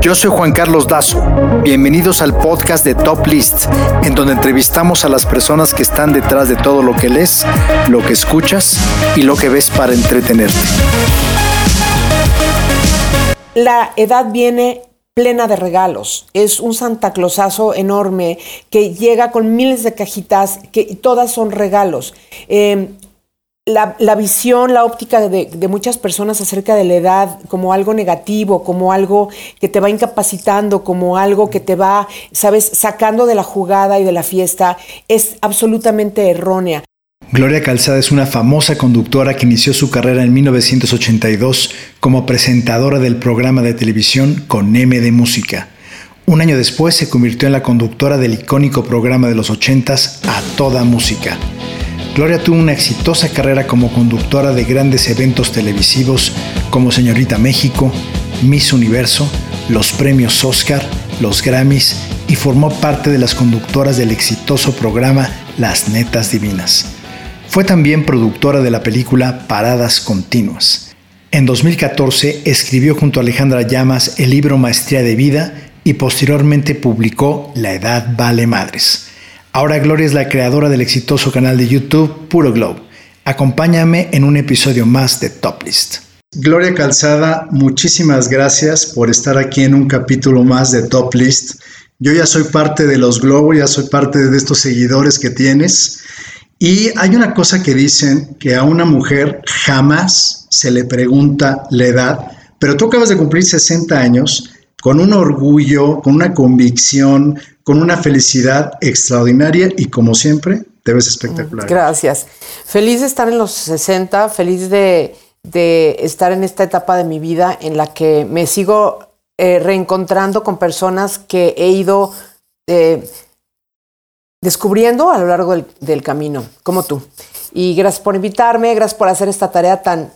Yo soy Juan Carlos Dazo. Bienvenidos al podcast de Top List, en donde entrevistamos a las personas que están detrás de todo lo que lees, lo que escuchas y lo que ves para entretenerte. La edad viene plena de regalos. Es un Santa Clausazo enorme que llega con miles de cajitas que todas son regalos. Eh, la, visión, la óptica de, muchas personas acerca de la edad como algo negativo, como algo que te va incapacitando, como algo que te va, sabes, sacando de la jugada y de la fiesta, es absolutamente errónea. Gloria Calzada es una famosa conductora que inició su carrera en 1982 como presentadora del programa de televisión Con M de Música. Un año después se convirtió en la conductora del icónico programa de los 80s A Toda Música. Gloria tuvo una exitosa carrera como conductora de grandes eventos televisivos como Señorita México, Miss Universo, los premios Oscar, los Grammys y formó parte de las conductoras del exitoso programa Las Netas Divinas. Fue también productora de la película Paradas Continuas. En 2014 escribió junto a Alejandra Llamas el libro Maestría de Vida y posteriormente publicó La Edad Vale Madres. Ahora Gloria es la creadora del exitoso canal de YouTube Puro Glow. Acompáñame en un episodio más de Top List. Gloria Calzada, muchísimas gracias por estar aquí en un capítulo más de Top List. Yo ya soy parte de los Globo, ya soy parte de estos seguidores que tienes. Y hay una cosa que dicen que a una mujer jamás se le pregunta la edad, pero tú acabas de cumplir 60 años con un orgullo, con una convicción, con una felicidad extraordinaria y como siempre, te ves espectacular. Gracias. Feliz de estar en los 60, feliz de, estar en esta etapa de mi vida en la que me sigo eh, reencontrando con personas que he ido eh, descubriendo a lo largo del, del, camino, como tú. Y gracias por invitarme, gracias por hacer esta tarea tan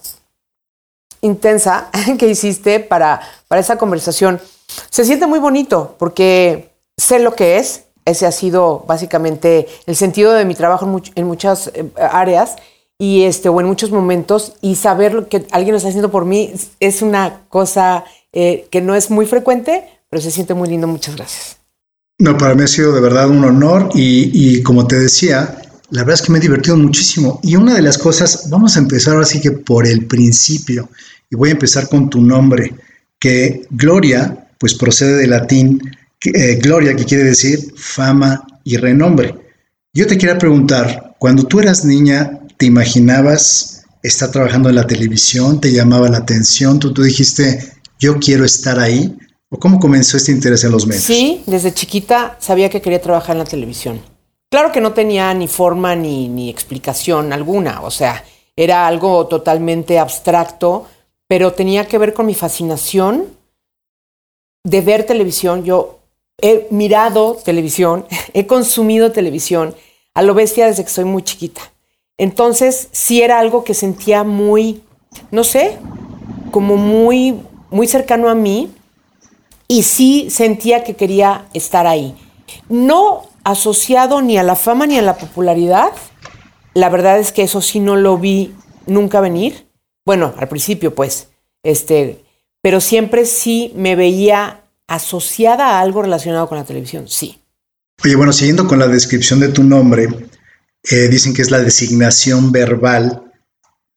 intensa que hiciste para, para esa conversación. Se siente muy bonito porque sé lo que es. Ese ha sido básicamente el sentido de mi trabajo en, muchas eh, áreas y este, o en muchos momentos. Y saber lo que alguien lo está haciendo por mí es una cosa eh, que no es muy frecuente, pero se siente muy lindo. Muchas gracias. No, para mí ha sido de verdad un honor y, como te decía, la verdad es que me he divertido muchísimo. Y una de las cosas, vamos a empezar así que por el principio, y voy a empezar con tu nombre, que Gloria, pues procede de latín eh, gloria, que quiere decir fama y renombre. Yo te quería preguntar, cuando tú eras niña, ¿te imaginabas estar trabajando en la televisión? ¿Te llamaba la atención? ¿Tú, tú dijiste, yo quiero estar ahí? ¿O cómo comenzó este interés en los medios? Sí, desde chiquita sabía que quería trabajar en la televisión. Claro que no tenía ni forma ni, ni explicación alguna, o sea, era algo totalmente abstracto, pero tenía que ver con mi fascinación de ver televisión. Yo he mirado televisión, he consumido televisión a lo bestia desde que soy muy chiquita. Entonces, sí era algo que sentía muy, no sé, como muy, muy cercano a mí y sí sentía que quería estar ahí. No asociado ni a la fama ni a la popularidad. La verdad es que eso sí no lo vi nunca venir. Bueno, al principio, pues, este, pero siempre sí me veía asociada a algo relacionado con la televisión, sí. Oye, bueno, siguiendo con la descripción de tu nombre, eh, dicen que es la designación verbal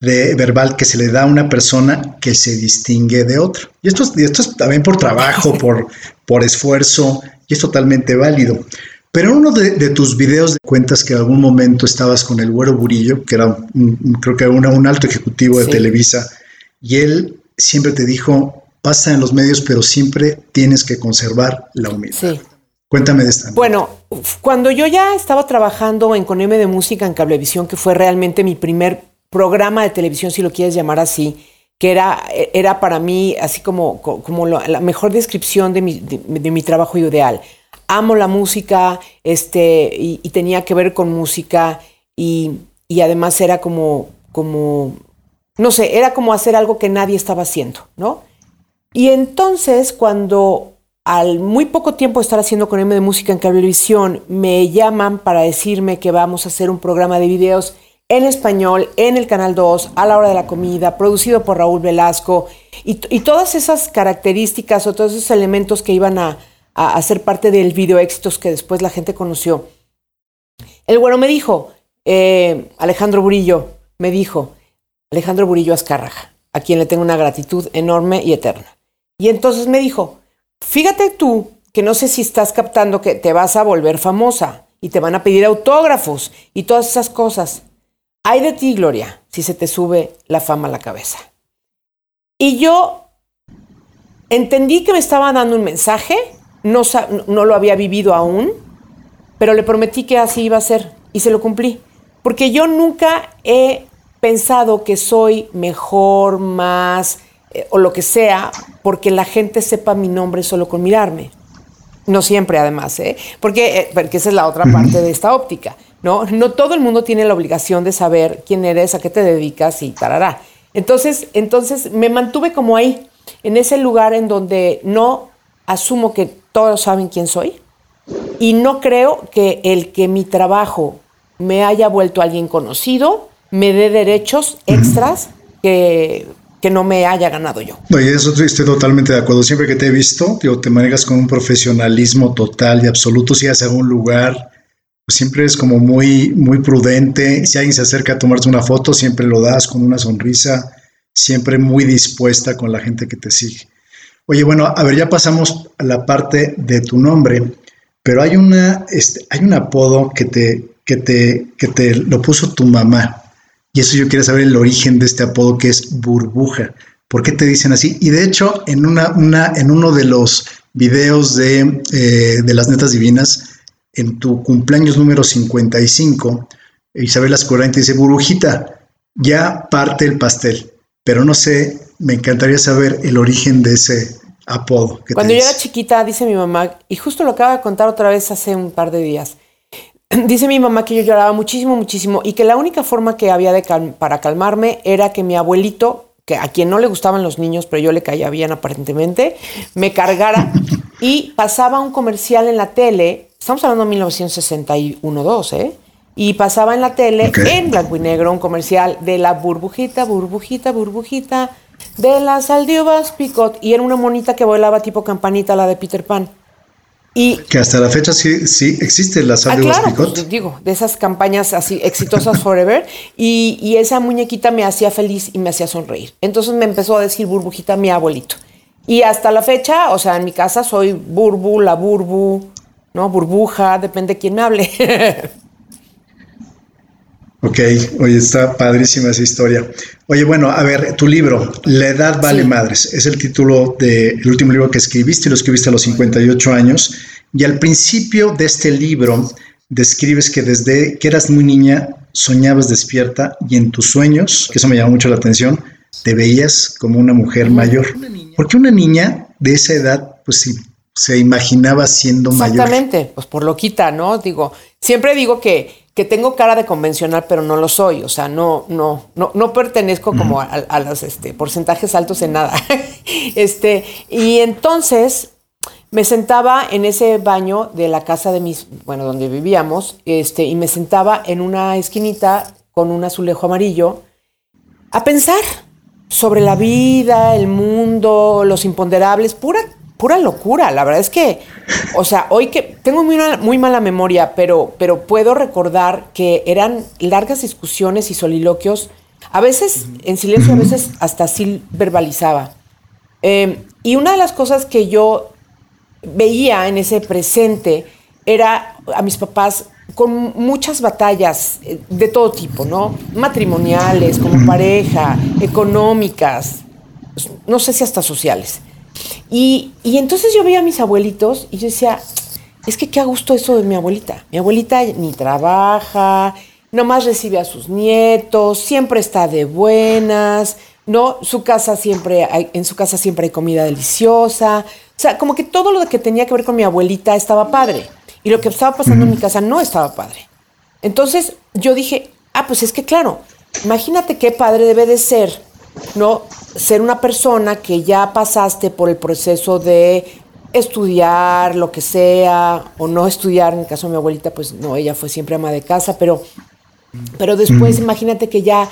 de, verbal que se le da a una persona que se distingue de otra. Y esto es, esto es también por trabajo, por, por esfuerzo, y es totalmente válido. Pero en uno de, tus videos cuentas que en algún momento estabas con el Güero Burillo, que era creo que era un alto ejecutivo de Televisa, y él siempre te dijo, pasa en los medios, pero siempre tienes que conservar la humildad. Sí. Cuéntame de esta. Bueno, cuando yo ya estaba trabajando en Coneme de Música en Cablevisión, que fue realmente mi primer programa de televisión, si lo quieres llamar así, que era, era para mí así como, como la mejor descripción de mi, de, mi, trabajo ideal. Amo la música este, y, tenía que ver con música y, y además era como, como, no sé, era como hacer algo que nadie estaba haciendo, ¿no? Y entonces, cuando al muy poco tiempo de estar haciendo con M de Música en Cablevisión, me llaman para decirme que vamos a hacer un programa de videos en español, en el Canal 2, a la hora de la comida, producido por Raúl Velasco, y, todas esas características o todos esos elementos que iban a, a, ser parte del video éxitos que después la gente conoció. El bueno me dijo, eh, Alejandro Burillo, me dijo, Alejandro Burillo Azcárraga, a quien le tengo una gratitud enorme y eterna. Y entonces me dijo, fíjate tú que no sé si estás captando que te vas a volver famosa y te van a pedir autógrafos y todas esas cosas. Hay de ti, Gloria, si se te sube la fama a la cabeza. Y yo entendí que me estaba dando un mensaje, no, no lo había vivido aún, pero le prometí que así iba a ser y se lo cumplí. Porque yo nunca he pensado que soy mejor, más eh, o lo que sea, porque la gente sepa mi nombre solo con mirarme. No siempre, además, ¿eh? Porque, eh, porque esa es la otra parte de esta óptica. ¿no? No todo el mundo tiene la obligación de saber quién eres, a qué te dedicas y tarará. Entonces, entonces me mantuve como ahí, en ese lugar en donde no asumo que todos saben quién soy y no creo que el que mi trabajo me haya vuelto alguien conocido me dé derechos extras que, que no me haya ganado yo. No, y eso estoy totalmente de acuerdo. Siempre que te he visto, te manejas con un profesionalismo total y absoluto. Si vas a un lugar, pues siempre es como muy, muy prudente. Si alguien se acerca a tomarse una foto, siempre lo das con una sonrisa, siempre muy dispuesta con la gente que te sigue. Oye, bueno, a ver, ya pasamos a la parte de tu nombre, pero hay, una, este, hay un apodo que te, que, te, que te lo puso tu mamá. Y eso yo quiero saber el origen de este apodo que es burbuja. ¿Por qué te dicen así? Y de hecho, en, una, una, en uno de los videos de, eh, de las netas divinas, en tu cumpleaños número 55, Isabel Ascorante dice, burbujita, ya parte el pastel, pero no sé, me encantaría saber el origen de ese apodo. Cuando yo era chiquita, dice mi mamá, y justo lo acaba de contar otra vez hace un par de días, dice mi mamá que yo lloraba muchísimo, muchísimo, y que la única forma que había de para calmarme era que mi abuelito, que a quien no le gustaban los niños, pero yo le caía bien aparentemente, me cargara y pasaba un comercial en la tele Estamos hablando de 1961-2, ¿eh? Y pasaba en la tele, en blanco y negro, un comercial de la burbujita, burbujita, burbujita, de las aldiovas picot. Y era una monita que volaba tipo campanita, la de Peter Pan. Y, que hasta la fecha sí, sí existen las aldivas ah, claro, Pues, digo, de esas campañas así exitosas forever. Y, y, esa muñequita me hacía feliz y me hacía sonreír. Entonces me empezó a decir burbujita mi abuelito. Y hasta la fecha, o sea, en mi casa soy burbu, la burbu, ¿no? Burbuja, depende de quién me hable. ok, oye, está padrísima esa historia. Oye, bueno, a ver, tu libro, La edad vale madres, es el título del último libro que escribiste y lo escribiste a los 58 años. Y al principio de este libro describes que desde que eras muy niña soñabas despierta y en tus sueños, que eso me llamó mucho la atención, te veías como una mujer mayor. Porque una niña de esa edad, pues sí, se imaginaba siendo mayor. Exactamente, pues por loquita, ¿no? Digo, siempre digo que, que tengo cara de convencional, pero no lo soy. O sea, no, no, no, no pertenezco como a, los este, porcentajes altos en nada. este, y entonces me sentaba en ese baño de la casa de mis, bueno, donde vivíamos, este, y me sentaba en una esquinita con un azulejo amarillo a pensar sobre la vida, el mundo, los imponderables, pura pura locura. La verdad es que, o sea, hoy que tengo muy, muy mala memoria, pero, pero puedo recordar que eran largas discusiones y soliloquios, a veces en silencio, a veces hasta así verbalizaba. Em, y una de las cosas que yo veía en ese presente era a mis papás con muchas batallas eh, de todo tipo, ¿no? Matrimoniales, como pareja, económicas, no sé si hasta sociales. Y, entonces yo veía a mis abuelitos y yo decía, es que qué a gusto eso de mi abuelita. Mi abuelita ni trabaja, nomás recibe a sus nietos, siempre está de buenas, ¿no? Su casa siempre en su casa siempre hay comida deliciosa. O sea, como que todo lo que tenía que ver con mi abuelita estaba padre. Y lo que estaba pasando en mi casa no estaba padre. Entonces yo dije, ah, pues es que claro, imagínate qué padre debe de ser ¿no? Ser una persona que ya pasaste por el proceso de estudiar, lo que sea, o no estudiar, en el caso de mi abuelita, pues no, ella fue siempre ama de casa, pero Pero después imagínate que ya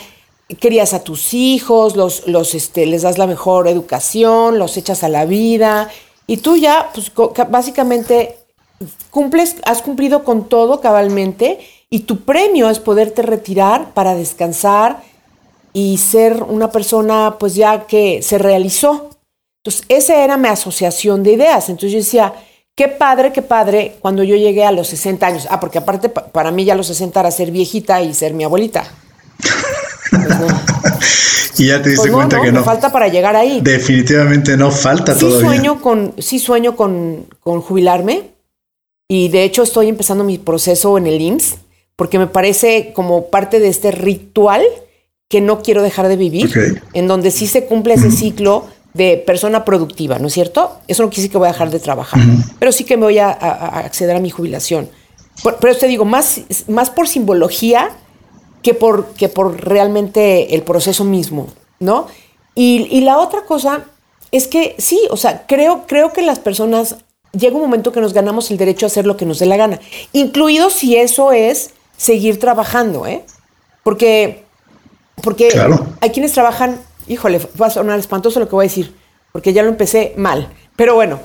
querías a tus hijos, los, los, este, les das la mejor educación, los echas a la vida y tú ya, pues básicamente cumples, has cumplido con todo cabalmente y tu premio es poderte retirar para descansar y ser una persona pues ya que se realizó. Entonces, esa era mi asociación de ideas. Entonces yo decía, qué padre, qué padre cuando yo llegué a los 60 años. Ah, porque aparte para mí ya los 60 era ser viejita y ser mi abuelita. y ya te diste pues cuenta que no. falta para llegar ahí. Definitivamente no falta sí Sueño con, sí sueño con, con jubilarme. Y de hecho estoy empezando mi proceso en el IMSS porque me parece como parte de este ritual que no quiero dejar de vivir, en donde sí se cumple ese ciclo de persona productiva, ¿no es cierto? Eso no quiere decir que voy a dejar de trabajar, pero sí que me voy a, acceder a mi jubilación. pero te digo, más, más por simbología que por, que por realmente el proceso mismo, ¿no? Y, la otra cosa es que sí, o sea, creo, creo que las personas llega un momento que nos ganamos el derecho a hacer lo que nos dé la gana, incluido si eso es seguir trabajando, ¿eh? Porque, porque hay quienes trabajan híjole, va a sonar espantoso lo que voy a decir, porque ya lo empecé mal. Pero bueno,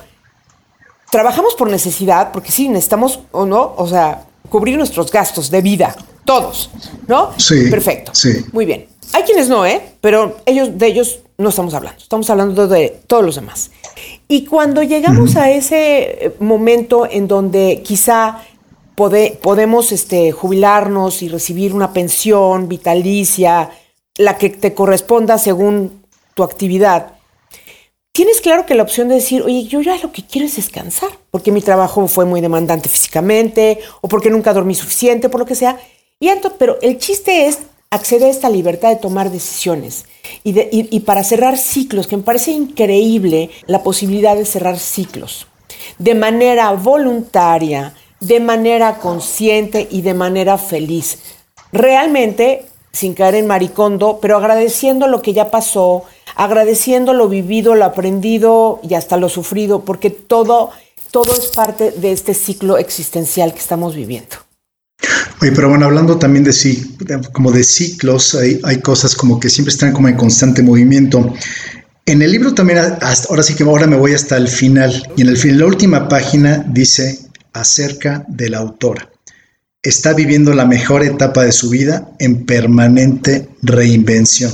trabajamos por necesidad, porque sí, necesitamos o no, o sea, cubrir nuestros gastos de vida, todos, ¿no? Sí. Perfecto. Sí. Muy bien. Hay quienes no, ¿eh? Pero ellos, de ellos no estamos hablando, estamos hablando de todos los demás. Y cuando llegamos a ese momento en donde quizá podemos este, jubilarnos y recibir una pensión vitalicia, la que te corresponda según tu actividad, tienes claro que la opción de decir, oye, yo ya lo que quiero es descansar, porque mi trabajo fue muy demandante físicamente, o porque nunca dormí suficiente, por lo que sea. Y entonces, pero el chiste es acceder a esta libertad de tomar decisiones y, y para cerrar ciclos, que me parece increíble la posibilidad de cerrar ciclos de manera voluntaria, de manera consciente y de manera feliz. Realmente sin caer en maricondo, pero agradeciendo lo que ya pasó, agradeciendo lo vivido, lo aprendido y hasta lo sufrido, porque todo, todo es parte de este ciclo existencial que estamos viviendo. Oye, pero bueno, hablando también de sí, como de ciclos, hay, cosas como que siempre están como en constante movimiento. En el libro también, ahora sí que ahora me voy hasta el final, y en el fin, la última página dice acerca de la autora está viviendo la mejor etapa de su vida en permanente reinvención.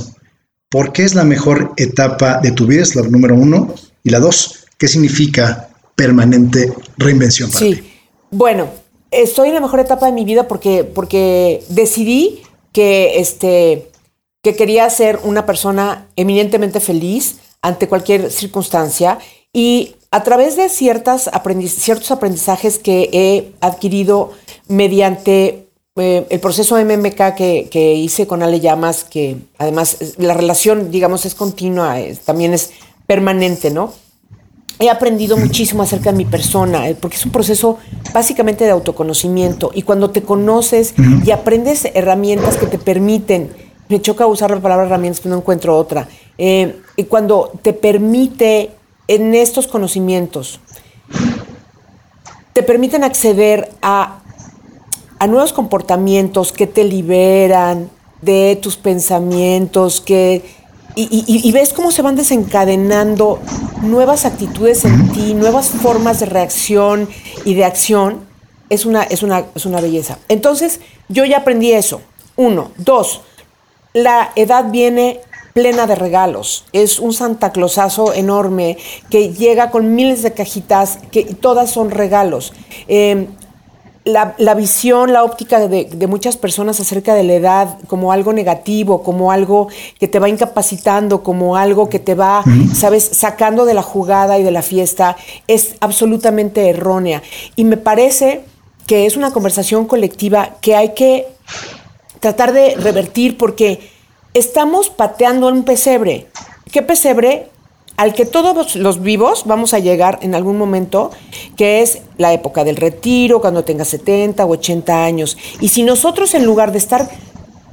¿Por qué es la mejor etapa de tu vida? Es la número uno. Y la dos, ¿qué significa permanente reinvención para sí. Bueno, estoy en la mejor etapa de mi vida porque, porque decidí que, este, que quería ser una persona eminentemente feliz ante cualquier circunstancia y a través de ciertas ciertos aprendizajes que he adquirido mediante eh, el proceso MMK que, hice con Ale Llamas, que además la relación, digamos, es continua, también es permanente, ¿no? He aprendido muchísimo acerca de mi persona, eh, porque es un proceso básicamente de autoconocimiento. Y cuando te conoces y aprendes herramientas que te permiten, me choca usar la palabra herramientas, pero no encuentro otra, eh, y cuando te permite en estos conocimientos te permiten acceder a, nuevos comportamientos que te liberan de tus pensamientos, que, y, ves cómo se van desencadenando nuevas actitudes en ti, nuevas formas de reacción y de acción, es una, es una, es una belleza. Entonces, yo ya aprendí eso. Uno. Dos, la edad viene plena de regalos. Es un Santa Clausazo enorme que llega con miles de cajitas que todas son regalos. Em, la, visión, la óptica de, muchas personas acerca de la edad como algo negativo, como algo que te va incapacitando, como algo que te va, sabes, sacando de la jugada y de la fiesta, es absolutamente errónea. Y me parece que es una conversación colectiva que hay que tratar de revertir porque estamos pateando un pesebre. ¿Qué pesebre? Al que todos los vivos vamos a llegar en algún momento, que es la época del retiro, cuando tengas 70 o 80 años. Y si nosotros en lugar de estar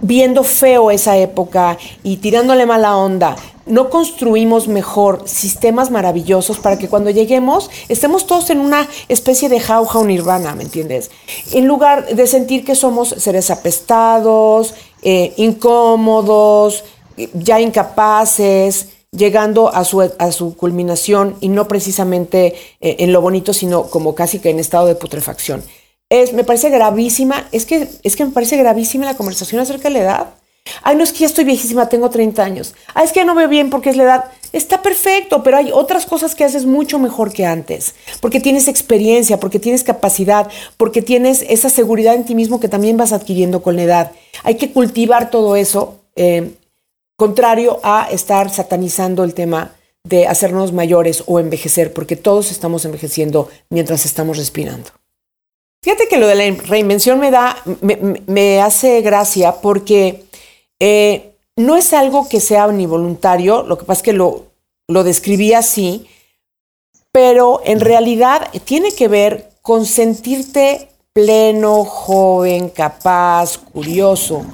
viendo feo esa época y tirándole mala onda, no construimos mejor sistemas maravillosos para que cuando lleguemos estemos todos en una especie de jauja nirvana, ¿me entiendes? En lugar de sentir que somos seres apestados, eh, incómodos, ya incapaces, llegando a su, a su culminación y no precisamente eh, en lo bonito, sino como casi que en estado de putrefacción. Es, me parece gravísima, es que, es que me parece gravísima la conversación acerca de la edad. Ay, no es que ya estoy viejísima, tengo 30 años. Ay, es que no veo bien porque es la edad. Está perfecto, pero hay otras cosas que haces mucho mejor que antes. Porque tienes experiencia, porque tienes capacidad, porque tienes esa seguridad en ti mismo que también vas adquiriendo con la edad. Hay que cultivar todo eso, eh, contrario a estar satanizando el tema de hacernos mayores o envejecer, porque todos estamos envejeciendo mientras estamos respirando. Fíjate que lo de la reinvención me da, me, hace gracia porque eh, no es algo que sea ni voluntario, lo que pasa es que lo, lo describí así, pero en realidad tiene que ver con sentirte pleno, joven, capaz, curioso.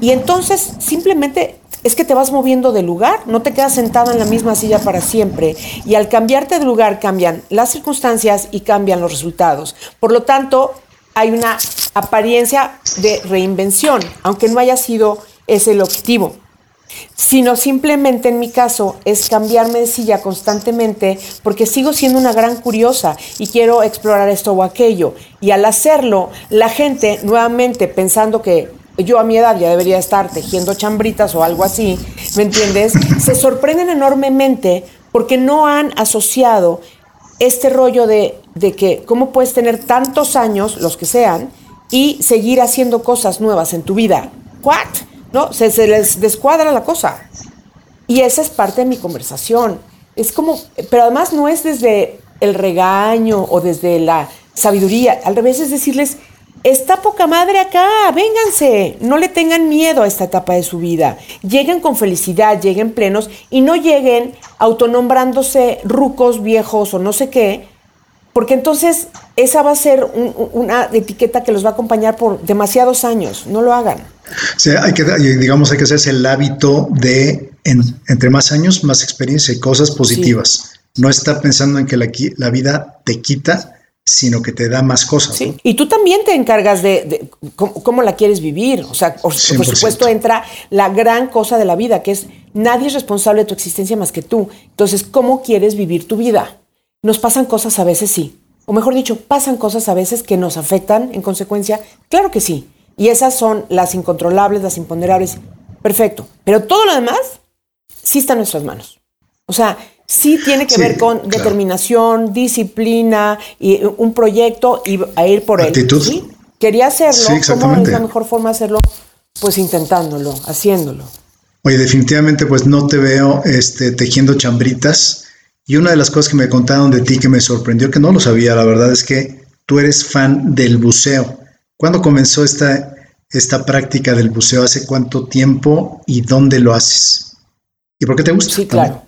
Y entonces simplemente es que te vas moviendo de lugar, no te quedas sentado en la misma silla para siempre. Y al cambiarte de lugar cambian las circunstancias y cambian los resultados. Por lo tanto, hay una apariencia de reinvención, aunque no haya sido ese el objetivo sino simplemente en mi caso es cambiarme de silla constantemente porque sigo siendo una gran curiosa y quiero explorar esto o aquello. Y al hacerlo, la gente nuevamente pensando que yo a mi edad ya debería estar tejiendo chambritas o algo así, ¿me entiendes? Se sorprenden enormemente porque no han asociado este rollo de, de que cómo puedes tener tantos años, los que sean, y seguir haciendo cosas nuevas en tu vida. ¿What? ¿No? Se, se les descuadra la cosa. Y esa es parte de mi conversación. Es como, pero además no es desde el regaño o desde la sabiduría, al revés es decirles, Está poca madre acá, vénganse, no le tengan miedo a esta etapa de su vida. Lleguen con felicidad, lleguen plenos y no lleguen autonombrándose rucos, viejos o no sé qué, porque entonces esa va a ser una etiqueta que los va a acompañar por demasiados años. No lo hagan. Hay que, digamos, hay que hacerse el hábito de entre más años, más experiencia y cosas positivas. No estar pensando en que la, la vida te quita sino que te da más cosas. Sí. Y tú también te encargas de, cómo, la quieres vivir. O sea, por, supuesto entra la gran cosa de la vida, que es nadie es responsable de tu existencia más que tú. Entonces, ¿cómo quieres vivir tu vida? Nos pasan cosas a veces, sí. O mejor dicho, pasan cosas a veces que nos afectan en consecuencia. Claro que sí. Y esas son las incontrolables, las imponderables. Perfecto. Pero todo lo demás sí está en nuestras manos. O sea, sí tiene que ver con determinación, disciplina y un proyecto y a ir por él. ¿sí? Quería hacerlo. ¿Cómo es la mejor forma de hacerlo? Pues intentándolo, haciéndolo. Oye, definitivamente pues no te veo este, tejiendo chambritas. Y una de las cosas que me contaron de ti que me sorprendió, que no lo sabía, la verdad es que tú eres fan del buceo. ¿Cuándo comenzó esta, esta práctica del buceo? ¿Hace cuánto tiempo y dónde lo haces? ¿Y por qué te gusta? Sí, claro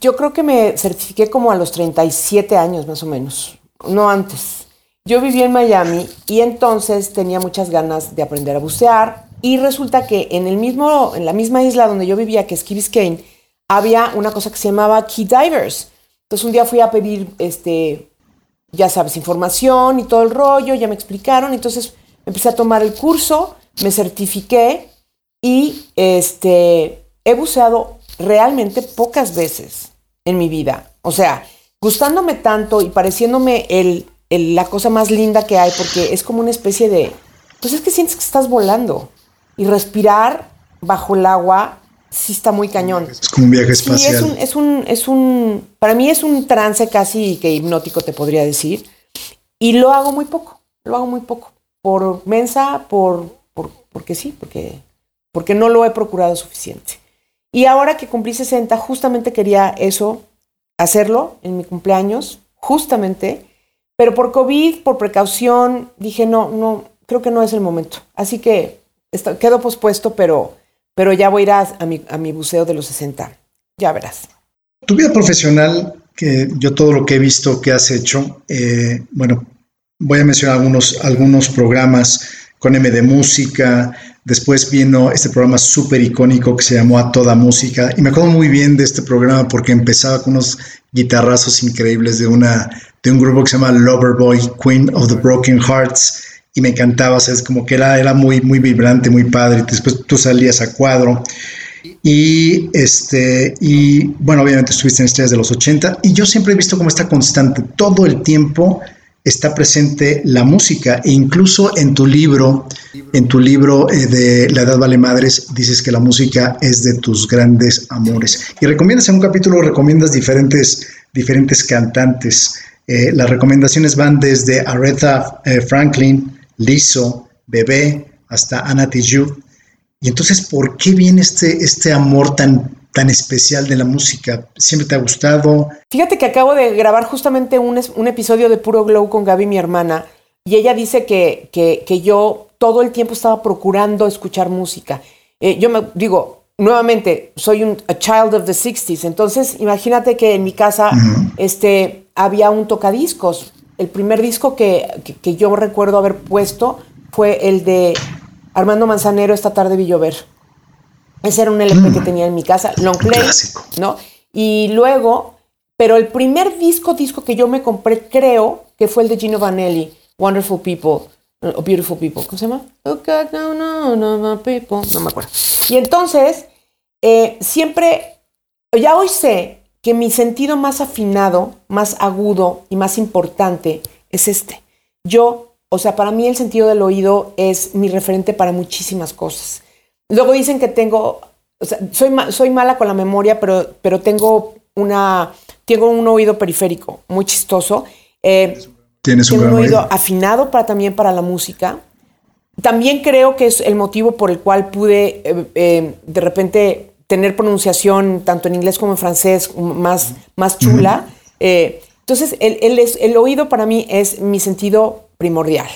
yo creo que me certifiqué como a los 37 años más o menos, no antes. Yo viví en Miami y entonces tenía muchas ganas de aprender a bucear y resulta que en el mismo en la misma isla donde yo vivía que es Key Biscayne había una cosa que se llamaba Key Divers. Entonces un día fui a pedir este ya sabes, información y todo el rollo, ya me explicaron, entonces empecé a tomar el curso, me certifiqué y este he buceado realmente pocas veces en mi vida. O sea, gustándome tanto y pareciéndome el, la cosa más linda que hay, porque es como una especie de, pues es que sientes que estás volando. Y respirar bajo el agua sí está muy cañón. Es como un viaje espacial. es un, es un, es un, para mí es un trance casi que hipnótico, te podría decir. Y lo hago muy poco, lo hago muy poco. Por mensa, por, por porque sí, porque, porque no lo he procurado suficiente. Y ahora que cumplí 60, justamente quería eso, hacerlo en mi cumpleaños, justamente, pero por COVID, por precaución, dije, no, no, creo que no es el momento. Así que quedó pospuesto, pero, pero ya voy a ir a, mi, a mi buceo de los 60. Ya verás. Tu vida profesional, que yo todo lo que he visto que has hecho, eh, bueno, voy a mencionar algunos, algunos programas con M de Música. Después vino este programa súper icónico que se llamó A Toda Música. Y me acuerdo muy bien de este programa porque empezaba con unos guitarrazos increíbles de, una, de un grupo que se llama Loverboy, Queen of the Broken Hearts. Y me encantaba, es como que era, era muy, muy vibrante, muy padre. Después tú salías a cuadro. Y, este, y bueno, obviamente estuviste en Estrellas de los 80 y yo siempre he visto como está constante, todo el tiempo está presente la música e incluso en tu libro, en tu libro eh, de La Edad Vale Madres, dices que la música es de tus grandes amores. Y recomiendas en un capítulo, recomiendas diferentes, diferentes cantantes. Eh, las recomendaciones van desde Aretha eh, Franklin, Lizzo, Bebé, hasta Anna Tijoux. Y entonces, ¿por qué viene este, este amor tan, tan especial de la música? ¿Siempre te ha gustado? Fíjate que acabo de grabar justamente un, un episodio de Puro Glow con Gaby, mi hermana, y ella dice que, que, yo todo el tiempo estaba procurando escuchar música. Eh, yo me digo, nuevamente, soy un a child of the 60s, entonces imagínate que en mi casa este, había un tocadiscos. El primer disco que, que yo recuerdo haber puesto fue el de Armando Manzanero, esta tarde vi llover. Ese era un LP que mm. tenía en mi casa, long play, ¿no? Y luego, pero el primer disco, disco que yo me compré, creo que fue el de Gino Vanelli, Wonderful People, o Beautiful People, ¿cómo se llama? No, no, no, people, no me acuerdo. Y entonces, eh, siempre, ya hoy sé que mi sentido más afinado, más agudo y más importante es este. Yo o sea, para mí el sentido del oído es mi referente para muchísimas cosas. Luego dicen que tengo, o sea, soy, soy mala con la memoria, pero, pero tengo, una, tengo un oído periférico muy chistoso. Eh, Tienes un, tengo un oído, afinado para, también para la música. También creo que es el motivo por el cual pude eh, eh, de repente tener pronunciación tanto en inglés como en francés más, más chula. entonces, el, el, el, oído para mí es mi sentido primordial.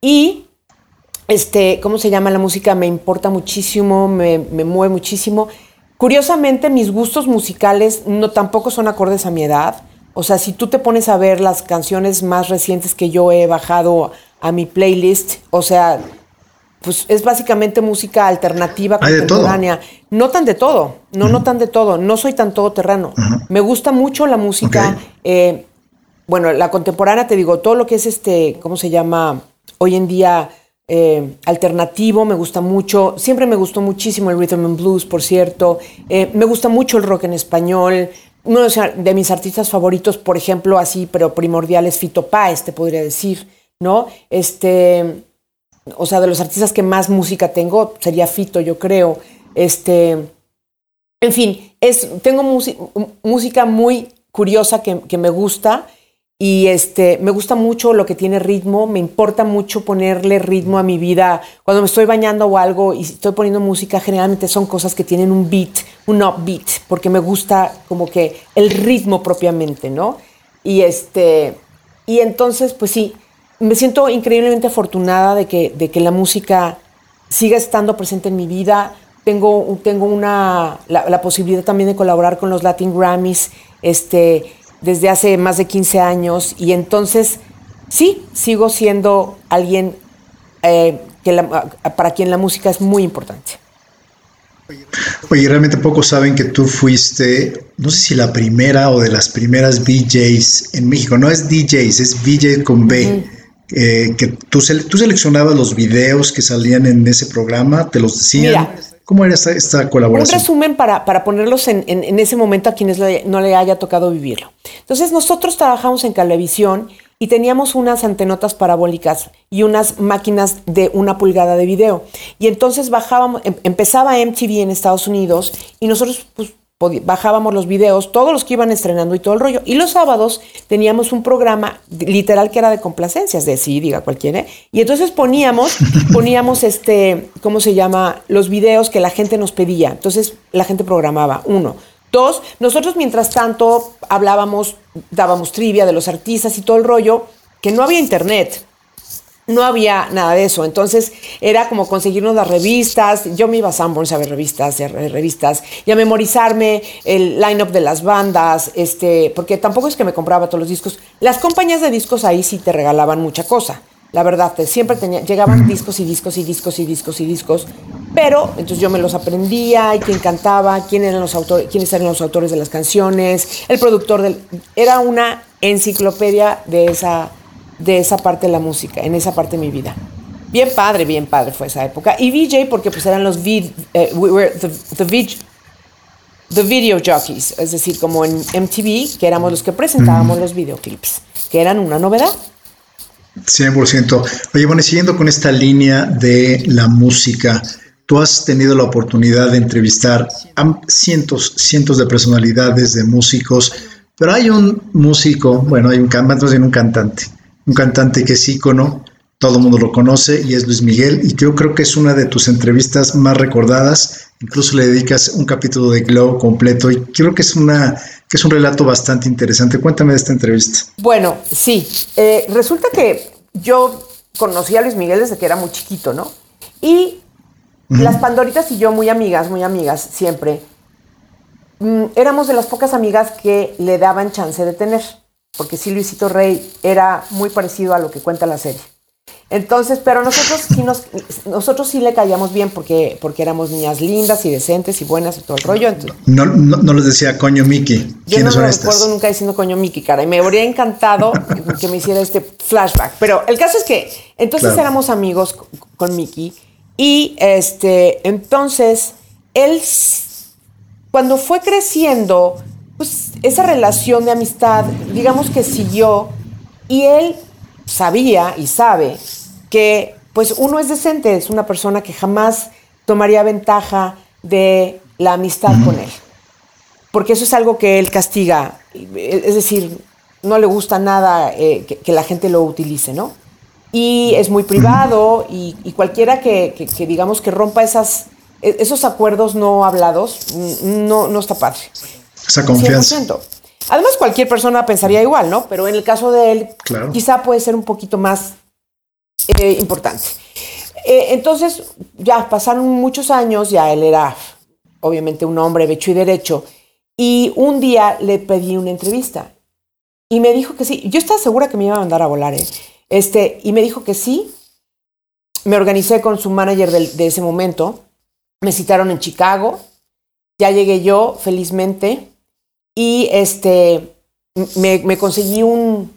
Y, este, ¿cómo se llama la música? Me importa muchísimo, me, mueve muchísimo. Curiosamente, mis gustos musicales no tampoco son acordes a mi edad. O sea, si tú te pones a ver las canciones más recientes que yo he bajado a mi playlist, o sea, pues es básicamente música alternativa contemporánea. No tan de todo, no, no tan de todo. No soy tan todoterreno. Me gusta mucho la música eh, bueno, la contemporánea, te digo, todo lo que es este, ¿cómo se llama? Hoy en día eh, alternativo, me gusta mucho. Siempre me gustó muchísimo el rhythm and blues, por cierto. Eh, me gusta mucho el rock en español. Uno de mis artistas favoritos, por ejemplo, así, pero primordial es Fito Páez, te podría decir, ¿no? Este, o sea, de los artistas que más música tengo, sería Fito, yo creo. Este, en fin, es, tengo música muy curiosa que, me gusta y este, me gusta mucho lo que tiene ritmo, me importa mucho ponerle ritmo a mi vida. Cuando me estoy bañando o algo y estoy poniendo música, generalmente son cosas que tienen un beat, un upbeat, porque me gusta como que el ritmo propiamente, ¿no? Y este, y entonces, pues sí, me siento increíblemente afortunada de que, de que la música siga estando presente en mi vida. Tengo, tengo una, la, la posibilidad también de colaborar con los Latin Grammys. Este, desde hace más de 15 años y entonces sí, sigo siendo alguien eh, que para quien la música es muy importante. Oye, realmente pocos saben que tú fuiste, no sé si la primera o de las primeras VJs en México. No es DJs, es VJ con B. Eh, que tú, tú, seleccionabas los videos que salían en ese programa, te los decían. ¿Cómo era esta, colaboración? Un resumen para, para ponerlos en, en, ese momento a quienes no le haya tocado vivirlo. Entonces nosotros trabajamos en Cablevisión y teníamos unas antenotas parabólicas y unas máquinas de una pulgada de video. Y entonces bajábamos, em, empezaba MTV en Estados Unidos y nosotros pues, bajábamos los videos, todos los que iban estrenando y todo el rollo. Y los sábados teníamos un programa literal que era de complacencias, de sí, diga cualquiera. Y entonces poníamos, poníamos este, ¿cómo se llama? Los videos que la gente nos pedía. Entonces la gente programaba, uno. Dos, nosotros mientras tanto hablábamos, dábamos trivia de los artistas y todo el rollo, que no había internet no había nada de eso. Entonces era como conseguirnos las revistas. Yo me iba a Sanborns a ver revistas, revistas y a memorizarme el line-up de las bandas, este, porque tampoco es que me compraba todos los discos. Las compañías de discos ahí sí te regalaban mucha cosa. La verdad, siempre tenía, llegaban discos y discos y discos y discos y discos, pero entonces yo me los aprendía y quién cantaba, quién eran los autores, quiénes eran los autores de las canciones, el productor del, era una enciclopedia de esa, de esa parte de la música, en esa parte de mi vida. Bien padre, bien padre fue esa época. Y VJ porque pues eran los vid, eh, we were the, the, video jockeys, es decir, como en MTV, que éramos los que presentábamos los videoclips, que eran una novedad. 100%. Oye, bueno, siguiendo con esta línea de la música, tú has tenido la oportunidad de entrevistar a cientos, cientos de personalidades, de músicos, pero hay un músico, bueno, hay un, cantante, un cantante, un cantante que es ícono, todo el mundo lo conoce y es Luis Miguel, y yo creo que es una de tus entrevistas más recordadas, incluso le dedicas un capítulo de Glow completo, y creo que es una que es un relato bastante interesante. Cuéntame de esta entrevista. Bueno, sí. Eh, resulta que yo conocí a Luis Miguel desde que era muy chiquito, ¿no? Y las Pandoritas y yo, muy amigas, muy amigas, siempre, mm, éramos de las pocas amigas que le daban chance de tener. Porque sí, Luisito Rey era muy parecido a lo que cuenta la serie. Entonces, pero nosotros sí nos, nosotros sí le caíamos bien porque, porque éramos niñas lindas y decentes y buenas y todo el rollo. no, no, les decía coño Mickey. Yo no me recuerdo nunca diciendo coño Mickey, cara, y me habría encantado que me hiciera este flashback. Pero el caso es que entonces éramos amigos con Mickey y este, entonces él, cuando fue creciendo, pues esa relación de amistad, digamos que siguió y él sabía y sabe que pues uno es decente, es una persona que jamás tomaría ventaja de la amistad con él. Porque eso es algo que él castiga. Es decir, no le gusta nada eh, que, la gente lo utilice, ¿no? Y es muy privado y, cualquiera que, digamos que rompa esas, e, esos acuerdos no hablados, no, no está padre. Esa confianza. Además, cualquier persona pensaría igual, ¿no? Pero en el caso de él, quizá puede ser un poquito más eh, importante. Eh, entonces, ya pasaron muchos años, ya él era obviamente un hombre hecho y derecho, y un día le pedí una entrevista y me dijo que sí. Yo estaba segura que me iba a mandar a volar, ¿eh? Este, y me dijo que sí. Me organicé con su manager de ese momento. Me citaron en Chicago. Ya llegué yo, felizmente. Y este, me, conseguí un,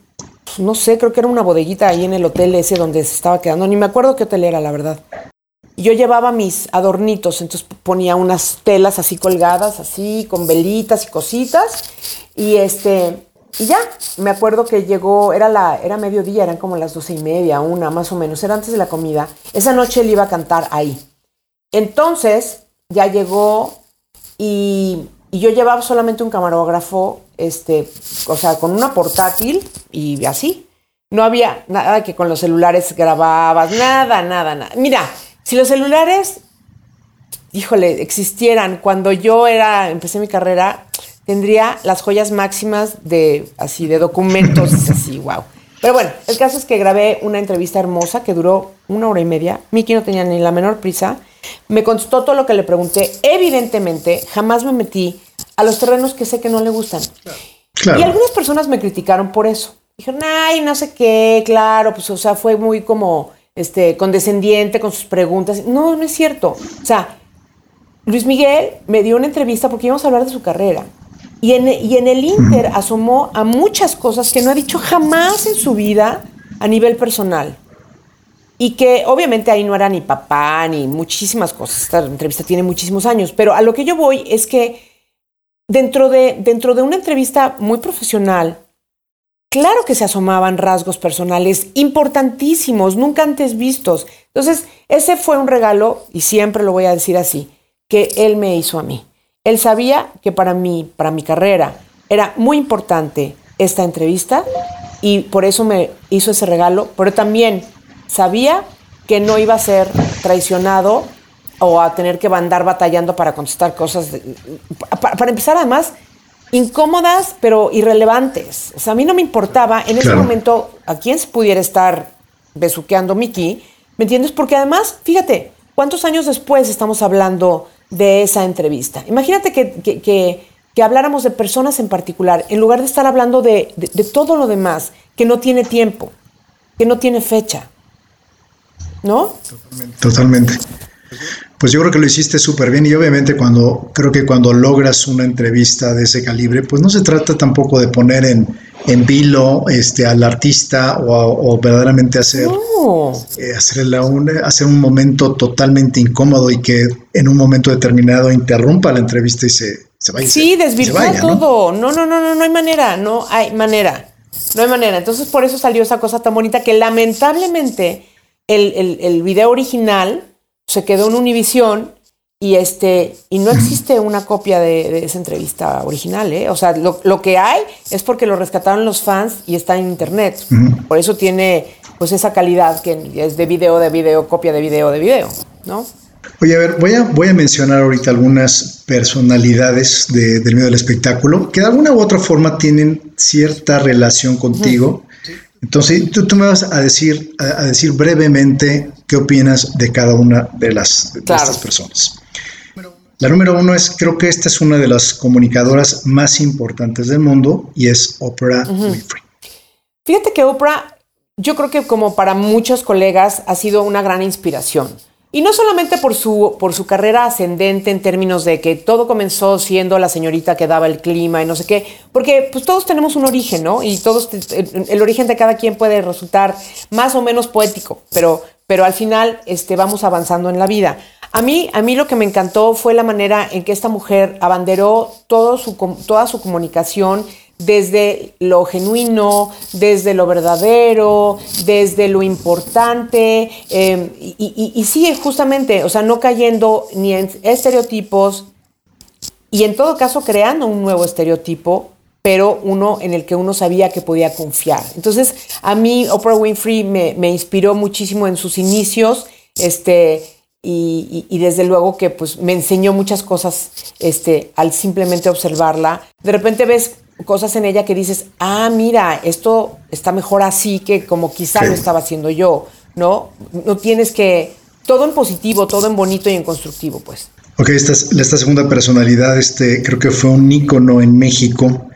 no sé, creo que era una bodeguita ahí en el hotel ese donde se estaba quedando. Ni me acuerdo qué hotel era, la verdad. Yo llevaba mis adornitos, entonces ponía unas telas así colgadas, así, con velitas y cositas. Y este, y ya, me acuerdo que llegó, era la, era mediodía, eran como las doce y media, una más o menos, era antes de la comida. Esa noche él iba a cantar ahí. Entonces, ya llegó y y yo llevaba solamente un camarógrafo, este, o sea, con una portátil y así. No había nada que con los celulares grababas, nada, nada, nada. Mira, si los celulares, híjole, existieran cuando yo era, empecé mi carrera, tendría las joyas máximas de, así, de documentos, así, wow. Pero bueno, el caso es que grabé una entrevista hermosa que duró una hora y media. Miki no tenía ni la menor prisa. Me contestó todo lo que le pregunté. Evidentemente, jamás me metí a los terrenos que sé que no le gustan. Y algunas personas me criticaron por eso. Dijeron, ay, no sé qué, claro, pues, o sea, fue muy como, este, condescendiente con sus preguntas. No, no es cierto. O sea, Luis Miguel me dio una entrevista porque íbamos a hablar de su carrera. Y en, y en el Inter asomó a muchas cosas que no ha dicho jamás en su vida a nivel personal. Y que obviamente ahí no era ni papá ni muchísimas cosas. Esta entrevista tiene muchísimos años. Pero a lo que yo voy es que dentro de, dentro de una entrevista muy profesional, claro que se asomaban rasgos personales importantísimos, nunca antes vistos. Entonces, ese fue un regalo, y siempre lo voy a decir así, que él me hizo a mí. Él sabía que para mí, para mi carrera, era muy importante esta entrevista y por eso me hizo ese regalo, pero también sabía que no iba a ser traicionado o a tener que andar batallando para contestar cosas, para, empezar además, incómodas pero irrelevantes. O sea, a mí no me importaba en ese momento a quién se pudiera estar besuqueando Mickey, ¿me entiendes? Porque además, fíjate, ¿cuántos años después estamos hablando de esa entrevista. Imagínate que, habláramos de personas en particular, en lugar de estar hablando de, todo lo demás, que no tiene tiempo, que no tiene fecha. ¿No? Totalmente. Pues yo creo que lo hiciste súper bien y obviamente cuando creo que cuando logras una entrevista de ese calibre, pues no se trata tampoco de poner en, en vilo este, al artista o, verdaderamente hacer, eh, un, hacer un momento totalmente incómodo y que en un momento determinado interrumpa la entrevista y se, se vaya. Sí, desvirtúa todo. ¿no? no, no, no, no hay manera, no hay manera. No hay manera. Entonces por eso salió esa cosa tan bonita que lamentablemente el, el, el video original se quedó en Univisión y este y no existe una copia de, esa entrevista original, ¿eh? O sea, lo, que hay es porque lo rescataron los fans y está en internet. Por eso tiene pues esa calidad que es de video, de video, copia de video, de video, ¿no? Oye, a ver, voy a, voy a mencionar ahorita algunas personalidades del medio del espectáculo que de alguna u otra forma tienen cierta relación contigo. Entonces, tú, me vas a decir, a, decir brevemente qué opinas de cada una de, las, de estas personas. La número uno es, creo que esta es una de las comunicadoras más importantes del mundo y es Oprah Winfrey. Fíjate que Oprah, yo creo que como para muchos colegas ha sido una gran inspiración. Y no solamente por su, por su carrera ascendente en términos de que todo comenzó siendo la señorita que daba el clima y no sé qué, porque pues todos tenemos un origen, ¿no? Y todos, el, origen de cada quien puede resultar más o menos poético, pero, pero al final este, vamos avanzando en la vida. A mí, a mí lo que me encantó fue la manera en que esta mujer abanderó todo su, toda su comunicación desde lo genuino, desde lo verdadero, desde lo importante, em, y, y, sí, justamente, o sea, no cayendo ni en estereotipos y en todo caso creando un nuevo estereotipo, pero uno en el que uno sabía que podía confiar. Entonces, a mí Oprah Winfrey me, inspiró muchísimo en sus inicios, este, y, y, desde luego que pues me enseñó muchas cosas este, al simplemente observarla. De repente ves cosas en ella que dices, ah, mira, esto está mejor así que como quizá lo estaba haciendo yo, ¿no? No tienes que, todo en positivo, todo en bonito y en constructivo, pues. Ok, esta, esta segunda personalidad, este, creo que fue un ícono en México.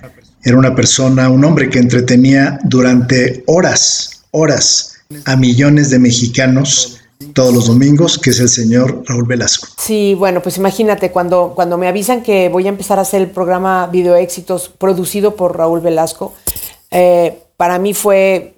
Era una persona, un hombre que entretenía durante horas, horas a millones de mexicanos todos los domingos, que es el señor Raúl Velasco. Sí, bueno, pues imagínate, cuando, cuando me avisan que voy a empezar a hacer el programa Video Éxitos producido por Raúl Velasco, eh, para mí fue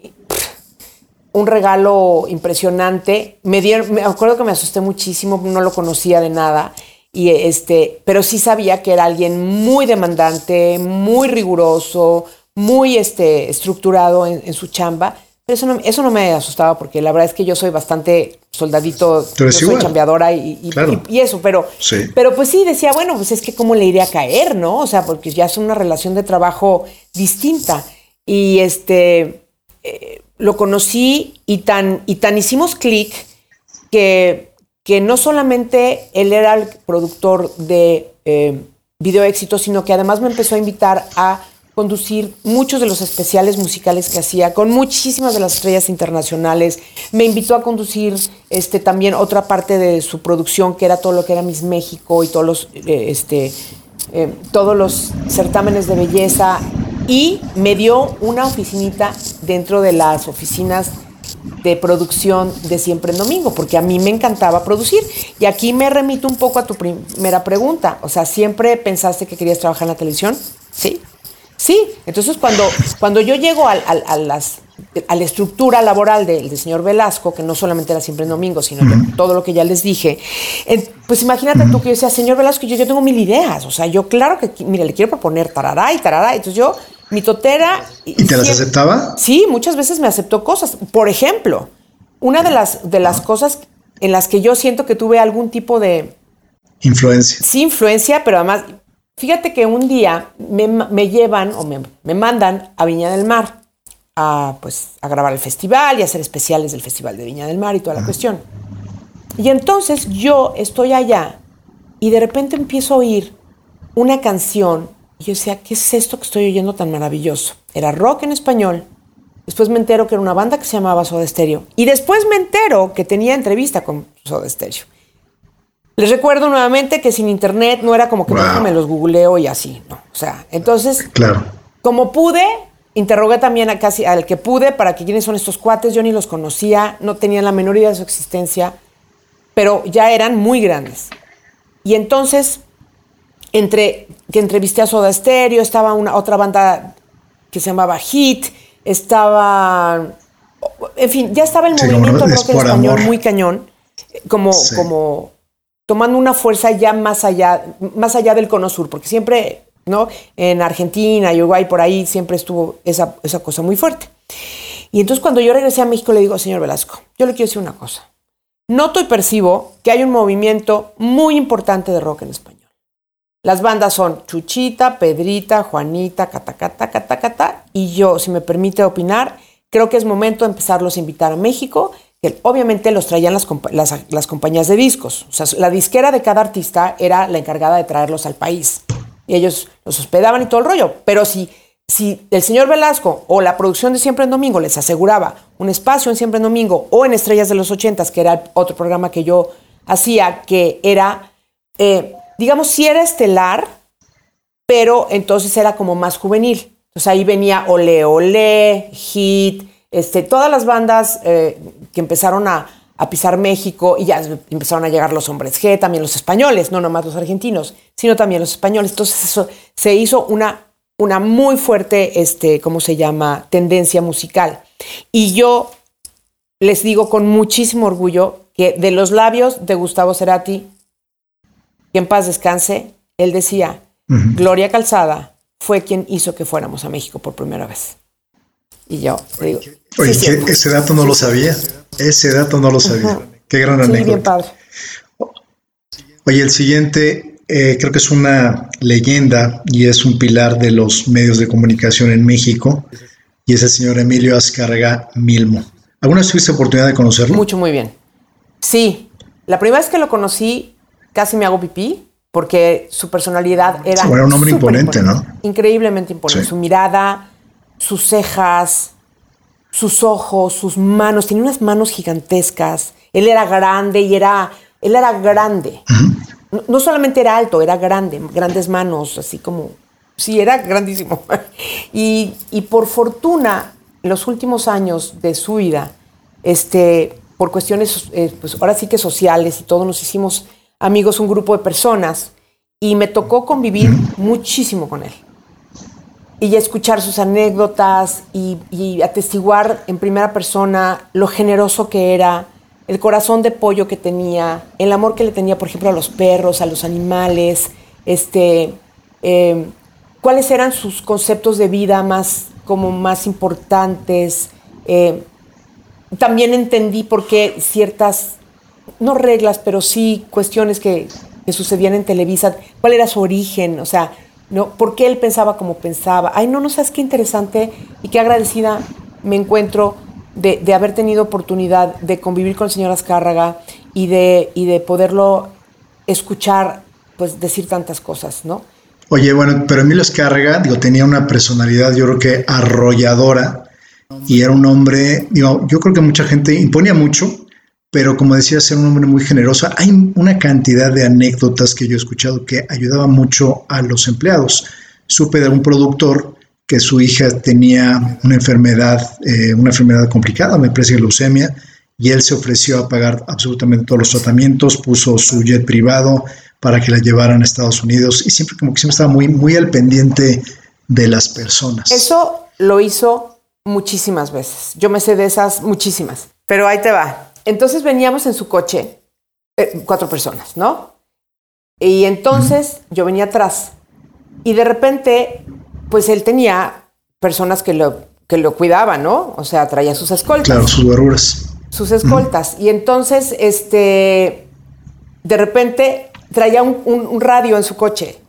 un regalo impresionante. Me, me acuerdo que me asusté muchísimo, no lo conocía de nada. Y este, pero sí sabía que era alguien muy demandante, muy riguroso, muy este, estructurado en su chamba eso no, eso no me asustaba porque la verdad es que yo soy bastante soldadito, soy chambeadora y, y, eso, pero, pero pues sí, decía, bueno, pues es que cómo le iría a caer, ¿no? O sea, porque ya es una relación de trabajo distinta. Y este, eh, lo conocí y tan, y tan hicimos clic que, que no solamente él era el productor de eh, Video Éxito, sino que además me empezó a invitar a conducir muchos de los especiales musicales que hacía con muchísimas de las estrellas internacionales. Me invitó a conducir este, también otra parte de su producción, que era todo lo que era Miss México y todos los, eh, este, eh, todos los certámenes de belleza. Y me dio una oficinita dentro de las oficinas de producción de Siempre en Domingo, porque a mí me encantaba producir. Y aquí me remito un poco a tu primera pregunta. O sea, ¿siempre pensaste que querías trabajar en la televisión? Sí. Sí, entonces cuando, cuando yo llego a, las, a la estructura laboral del, señor Velasco, que no solamente era siempre en domingo, sino todo lo que ya les dije, pues imagínate tú que yo decía, señor Velasco, yo, yo tengo mil ideas, o sea, yo claro que, mire, le quiero proponer tarará y tarará, entonces yo, mi totera... ¿Y, te las aceptaba? Sí, muchas veces me aceptó cosas. Por ejemplo, una de las, de las cosas en las que yo siento que tuve algún tipo de... Influencia. Sí, influencia, pero además Fíjate que un día me, llevan o me, mandan a Viña del Mar a, pues, a grabar el festival y hacer especiales del Festival de Viña del Mar y toda la cuestión. Y entonces yo estoy allá y de repente empiezo a oír una canción y yo decía, ¿qué es esto que estoy oyendo tan maravilloso? Era rock en español. Después me entero que era una banda que se llamaba Soda Stereo. Y después me entero que tenía entrevista con Soda Stereo. Les recuerdo nuevamente que sin internet no era como que me los googleo y así, ¿no? O sea, entonces, claro. como pude, interrogué también a casi al que pude para que quiénes son estos cuates, yo ni los conocía, no tenía la menor idea de su existencia, pero ya eran muy grandes. Y entonces, entre que entrevisté a Soda Stereo, estaba una otra banda que se llamaba Hit, estaba, en fin, ya estaba el movimiento rock en español muy cañón, como, como tomando una fuerza ya más allá, más allá del cono sur, porque siempre, ¿no? En Argentina, Uruguay, por ahí siempre estuvo esa, esa cosa muy fuerte. Y entonces cuando yo regresé a México le digo, señor Velasco, yo le quiero decir una cosa. Noto y percibo que hay un movimiento muy importante de rock en español. Las bandas son Chuchita, Pedrita, Juanita, Catacata, Catacata, y yo, si me permite opinar, creo que es momento de empezarlos a invitar a México obviamente los traían las, las, compañías de discos. O sea, la disquera de cada artista era la encargada de traerlos al país. Y ellos los hospedaban y todo el rollo. Pero si, si el señor Velasco o la producción de Siempre en Domingo les aseguraba un espacio en Siempre en Domingo o en Estrellas de los Ochentas, que era otro programa que yo hacía, que era, eh, digamos, si era estelar, pero entonces era como más juvenil. Entonces ahí venía Ole Ole, Hit, este, todas las bandas eh, que empezaron a, pisar México y ya empezaron a llegar los hombres G, también los españoles, no nomás los argentinos, sino también los españoles. Entonces eso se hizo una, una muy fuerte, este, ¿cómo se llama?, tendencia musical. Y yo les digo con muchísimo orgullo que de los labios de Gustavo Cerati, que en paz descanse, él decía, Gloria Calzada fue quien hizo que fuéramos a México por primera vez. Y yo digo, Oye, ese dato no lo sabía. Ese dato no lo sabía. Qué gran anécdota. Oye, el siguiente eh, creo que es una leyenda y es un pilar de los medios de comunicación en México y es el señor Emilio Azcarga Milmo. ¿Alguna vez tuviste oportunidad de conocerlo? Mucho, muy bien. Sí, la primera vez que lo conocí casi me hago pipí porque su personalidad era... era un hombre imponente, ¿no? Increíblemente imponente. Su mirada, sus cejas, sus ojos, sus manos, tenía unas manos gigantescas. Él era grande y era, él era grande. no, solamente era alto, era grande, grandes manos, así como, sí, era grandísimo. y, por fortuna, en los últimos años de su vida, este, por cuestiones, eh, pues ahora sí que sociales y todos nos hicimos amigos, un grupo de personas, y me tocó convivir muchísimo con él y escuchar sus anécdotas y, atestiguar en primera persona lo generoso que era, el corazón de pollo que tenía, el amor que le tenía, por ejemplo, a los perros, a los animales, este, em, cuáles eran sus conceptos de vida más, como más importantes. Em, también entendí por qué ciertas, no reglas, pero sí cuestiones que, que sucedían en Televisa, cuál era su origen, o sea, ¿no? ¿Por qué él pensaba como pensaba? Ay, no, no sabes qué interesante y qué agradecida me encuentro de, haber tenido oportunidad de convivir con el señor Azcárraga y de, y de poderlo escuchar, pues decir tantas cosas, ¿no? Oye, bueno, pero Emilio Azcárraga, digo, tenía una personalidad, yo creo que arrolladora y era un hombre, digo, yo creo que mucha gente imponía mucho, pero como decía, ser un hombre muy generoso. Hay una cantidad de anécdotas que yo he escuchado que ayudaba mucho a los empleados. Supe de un productor que su hija tenía una enfermedad, eh, una enfermedad complicada, me parece leucemia, y él se ofreció a pagar absolutamente todos los tratamientos, puso su jet privado para que la llevaran a Estados Unidos y siempre como que siempre estaba muy, muy al pendiente de las personas. Eso lo hizo muchísimas veces. Yo me sé de esas muchísimas, pero ahí te va. Entonces veníamos en su coche, eh, cuatro personas, ¿no? Y entonces yo venía atrás. Y de repente, pues él tenía personas que lo, que lo cuidaban, ¿no? O sea, traía sus escoltas. Claro, sus guaruras. Sus escoltas. Y entonces, este, de repente traía un, radio en su coche.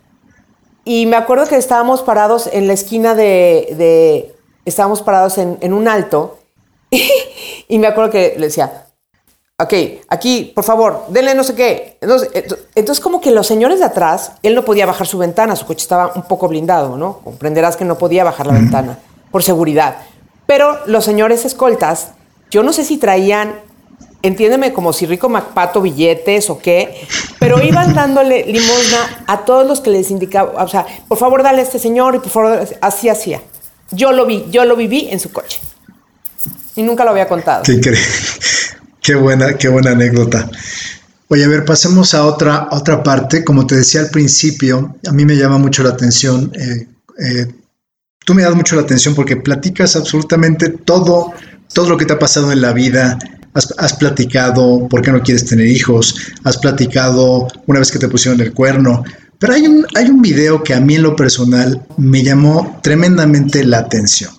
Y me acuerdo que estábamos parados en la esquina de, estábamos parados en, en un alto. y me acuerdo que le decía, ok, aquí, por favor, denle no sé qué. Entonces, como que los señores de atrás, él no podía bajar su ventana, su coche estaba un poco blindado, ¿no? Comprenderás que no podía bajar la ventana por seguridad. Pero los señores escoltas, yo no sé si traían, entiéndeme, como si Rico Macpato billetes o qué, pero iban dándole limosna a todos los que les indicaba, o sea, por favor, dale a este señor y por favor, así hacía. Yo lo vi, yo lo viví en su coche. Y nunca lo había contado. Qué, qué buena, qué buena anécdota. Oye, a ver, pasemos a otra, otra parte. Como te decía al principio, a mí me llama mucho la atención. Eh, eh, tú me das mucho la atención porque platicas absolutamente todo, todo lo que te ha pasado en la vida. Has, has, platicado por qué no quieres tener hijos. Has platicado una vez que te pusieron el cuerno. Pero hay un, hay un video que a mí en lo personal me llamó tremendamente la atención.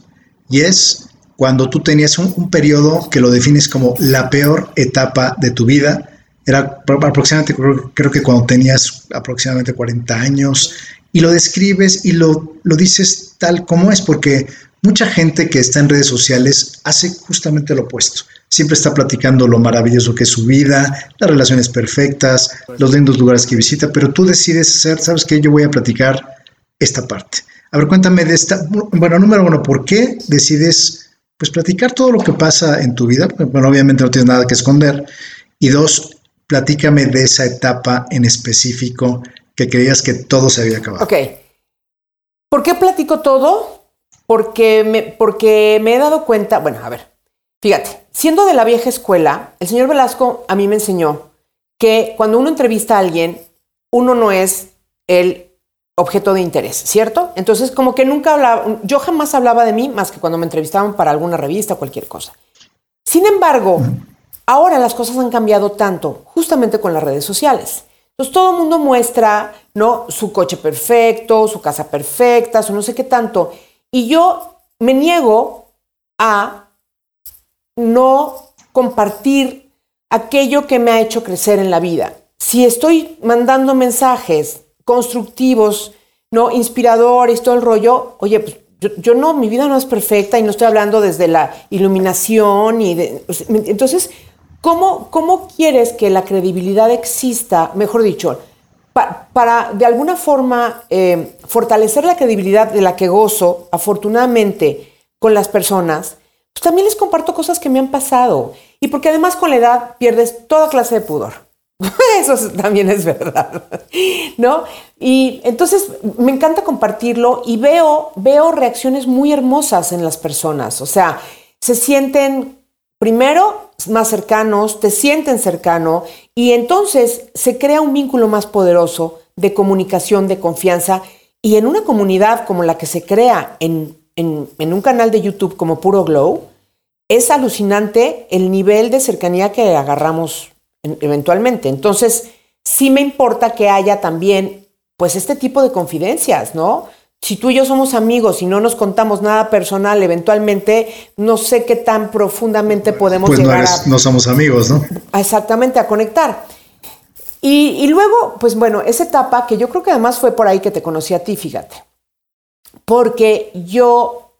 Y es cuando tú tenías un, un periodo que lo defines como la peor etapa de tu vida era aproximadamente, creo, que cuando tenías aproximadamente 40 años, y lo describes y lo, lo dices tal como es, porque mucha gente que está en redes sociales hace justamente lo opuesto. Siempre está platicando lo maravilloso que es su vida, las relaciones perfectas, los lindos lugares que visita, pero tú decides hacer, ¿sabes qué? Yo voy a platicar esta parte. A ver, cuéntame de esta. Bueno, número uno, ¿por qué decides pues platicar todo lo que pasa en tu vida? Bueno, obviamente no tienes nada que esconder. Y dos, platícame de esa etapa en específico que creías que todo se había acabado. Ok. ¿Por qué platico todo? Porque porque me he dado cuenta, bueno, a ver, fíjate, siendo de la vieja escuela, el señor Velasco a mí me enseñó que cuando uno entrevista a alguien, uno no es el objeto de interés, ¿cierto? Entonces, como que nunca hablaba, yo jamás hablaba de mí más que cuando me entrevistaban para alguna revista o cualquier cosa. Sin embargo, Ahora las cosas han cambiado tanto, justamente con las redes sociales. Entonces todo el mundo muestra, ¿no? Su coche perfecto, su casa perfecta, su no sé qué tanto. Y yo me niego a no compartir aquello que me ha hecho crecer en la vida. Si estoy mandando mensajes constructivos, no inspiradores, todo el rollo, oye, pues yo, no, mi vida no es perfecta y no estoy hablando desde la iluminación y de, entonces ¿Cómo, quieres que la credibilidad exista, mejor dicho, para de alguna forma eh, fortalecer la credibilidad de la que gozo, afortunadamente, con las personas? Pues también les comparto cosas que me han pasado. Y porque además con la edad pierdes toda clase de pudor. Eso también es verdad, ¿no? Y entonces me encanta compartirlo y veo, veo reacciones muy hermosas en las personas. O sea, se sienten primero más cercanos, te sienten cercano y entonces se crea un vínculo más poderoso de comunicación, de confianza y en una comunidad como la que se crea en, un canal de YouTube como Puro Glow, es alucinante el nivel de cercanía que agarramos eventualmente. Entonces, sí me importa que haya también, pues, este tipo de confidencias, ¿no? si tú y yo somos amigos y no nos contamos nada personal, eventualmente no sé qué tan profundamente podemos pues llegar no a... no somos amigos, ¿no? Exactamente, a conectar. Y, y, luego, pues bueno, esa etapa que yo creo que además fue por ahí que te conocí a ti, fíjate. Porque yo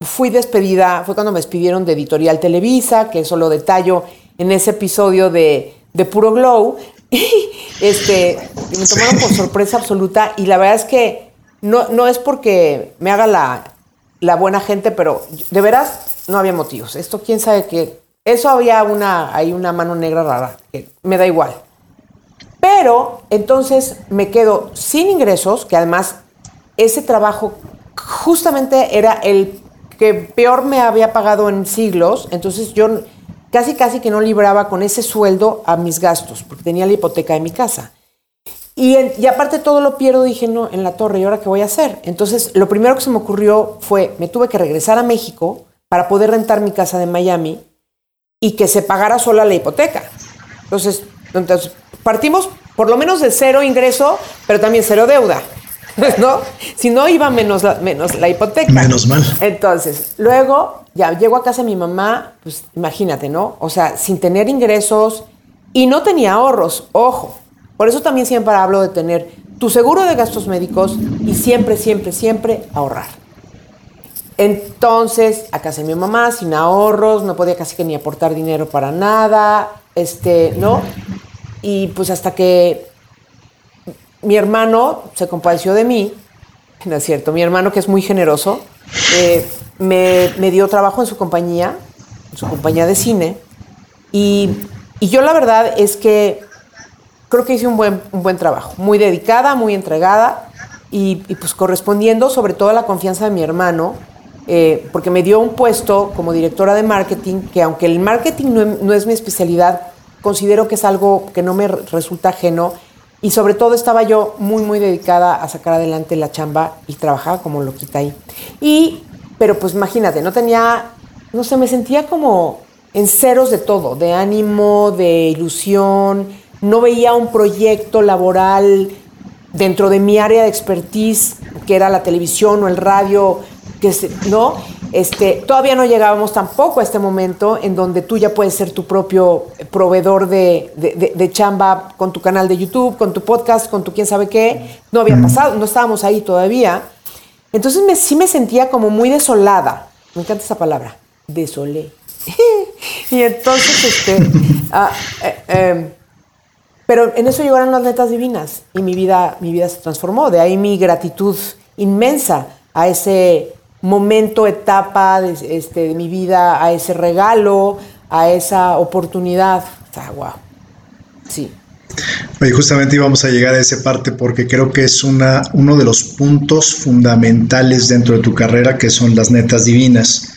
fui despedida, fue cuando me despidieron de Editorial Televisa, que eso lo detallo en ese episodio de, de Puro Glow. este, me tomaron por sorpresa absoluta y la verdad es que no, no es porque me haga la, buena gente, pero de veras no había motivos. Esto quién sabe qué. Eso había una, hay una mano negra rara, que me da igual. Pero entonces me quedo sin ingresos, que además ese trabajo justamente era el que peor me había pagado en siglos, entonces yo casi casi que no libraba con ese sueldo a mis gastos, porque tenía la hipoteca de mi casa. Y, aparte todo lo pierdo, dije, no, en la torre, ¿y ahora qué voy a hacer? Entonces, lo primero que se me ocurrió fue, me tuve que regresar a México para poder rentar mi casa de Miami y que se pagara sola la hipoteca. Entonces, partimos por lo menos de cero ingreso, pero también cero deuda. ¿No? Si no, iba menos la, menos la hipoteca. Menos mal. Entonces, luego ya llego a casa de mi mamá, pues imagínate, ¿no? O sea, sin tener ingresos y no tenía ahorros, ojo. Por eso también siempre hablo de tener tu seguro de gastos médicos y siempre, siempre, siempre ahorrar. Entonces, a casa de mi mamá, sin ahorros, no podía casi que ni aportar dinero para nada, este, ¿no? Y pues hasta que mi hermano se compadeció de mí, no es cierto, mi hermano que es muy generoso, eh, me, dio trabajo en su compañía, en su compañía de cine, y, y yo la verdad es que creo que hice un buen, un buen trabajo, muy dedicada, muy entregada y, pues correspondiendo sobre todo a la confianza de mi hermano, eh, porque me dio un puesto como directora de marketing, que aunque el marketing no, es mi especialidad, considero que es algo que no me resulta ajeno y sobre todo estaba yo muy, muy dedicada a sacar adelante la chamba y trabajaba como loquita ahí. Y, pero pues imagínate, no tenía, no sé, me sentía como en ceros de todo, de ánimo, de ilusión, no veía un proyecto laboral dentro de mi área de expertise, que era la televisión o el radio, que no, este, todavía no llegábamos tampoco a este momento en donde tú ya puedes ser tu propio proveedor de, chamba con tu canal de YouTube, con tu podcast, con tu quién sabe qué. No había pasado, no estábamos ahí todavía. Entonces me, sí me sentía como muy desolada. Me encanta esa palabra, desolé. y entonces, este, ah, eh, em, pero en eso llegaron las netas divinas y mi vida, mi vida se transformó. De ahí mi gratitud inmensa a ese momento, etapa de, este, de mi vida, a ese regalo, a esa oportunidad. Sea, wow. Sí. Oye, justamente íbamos a llegar a esa parte porque creo que es una, uno de los puntos fundamentales dentro de tu carrera que son las netas divinas.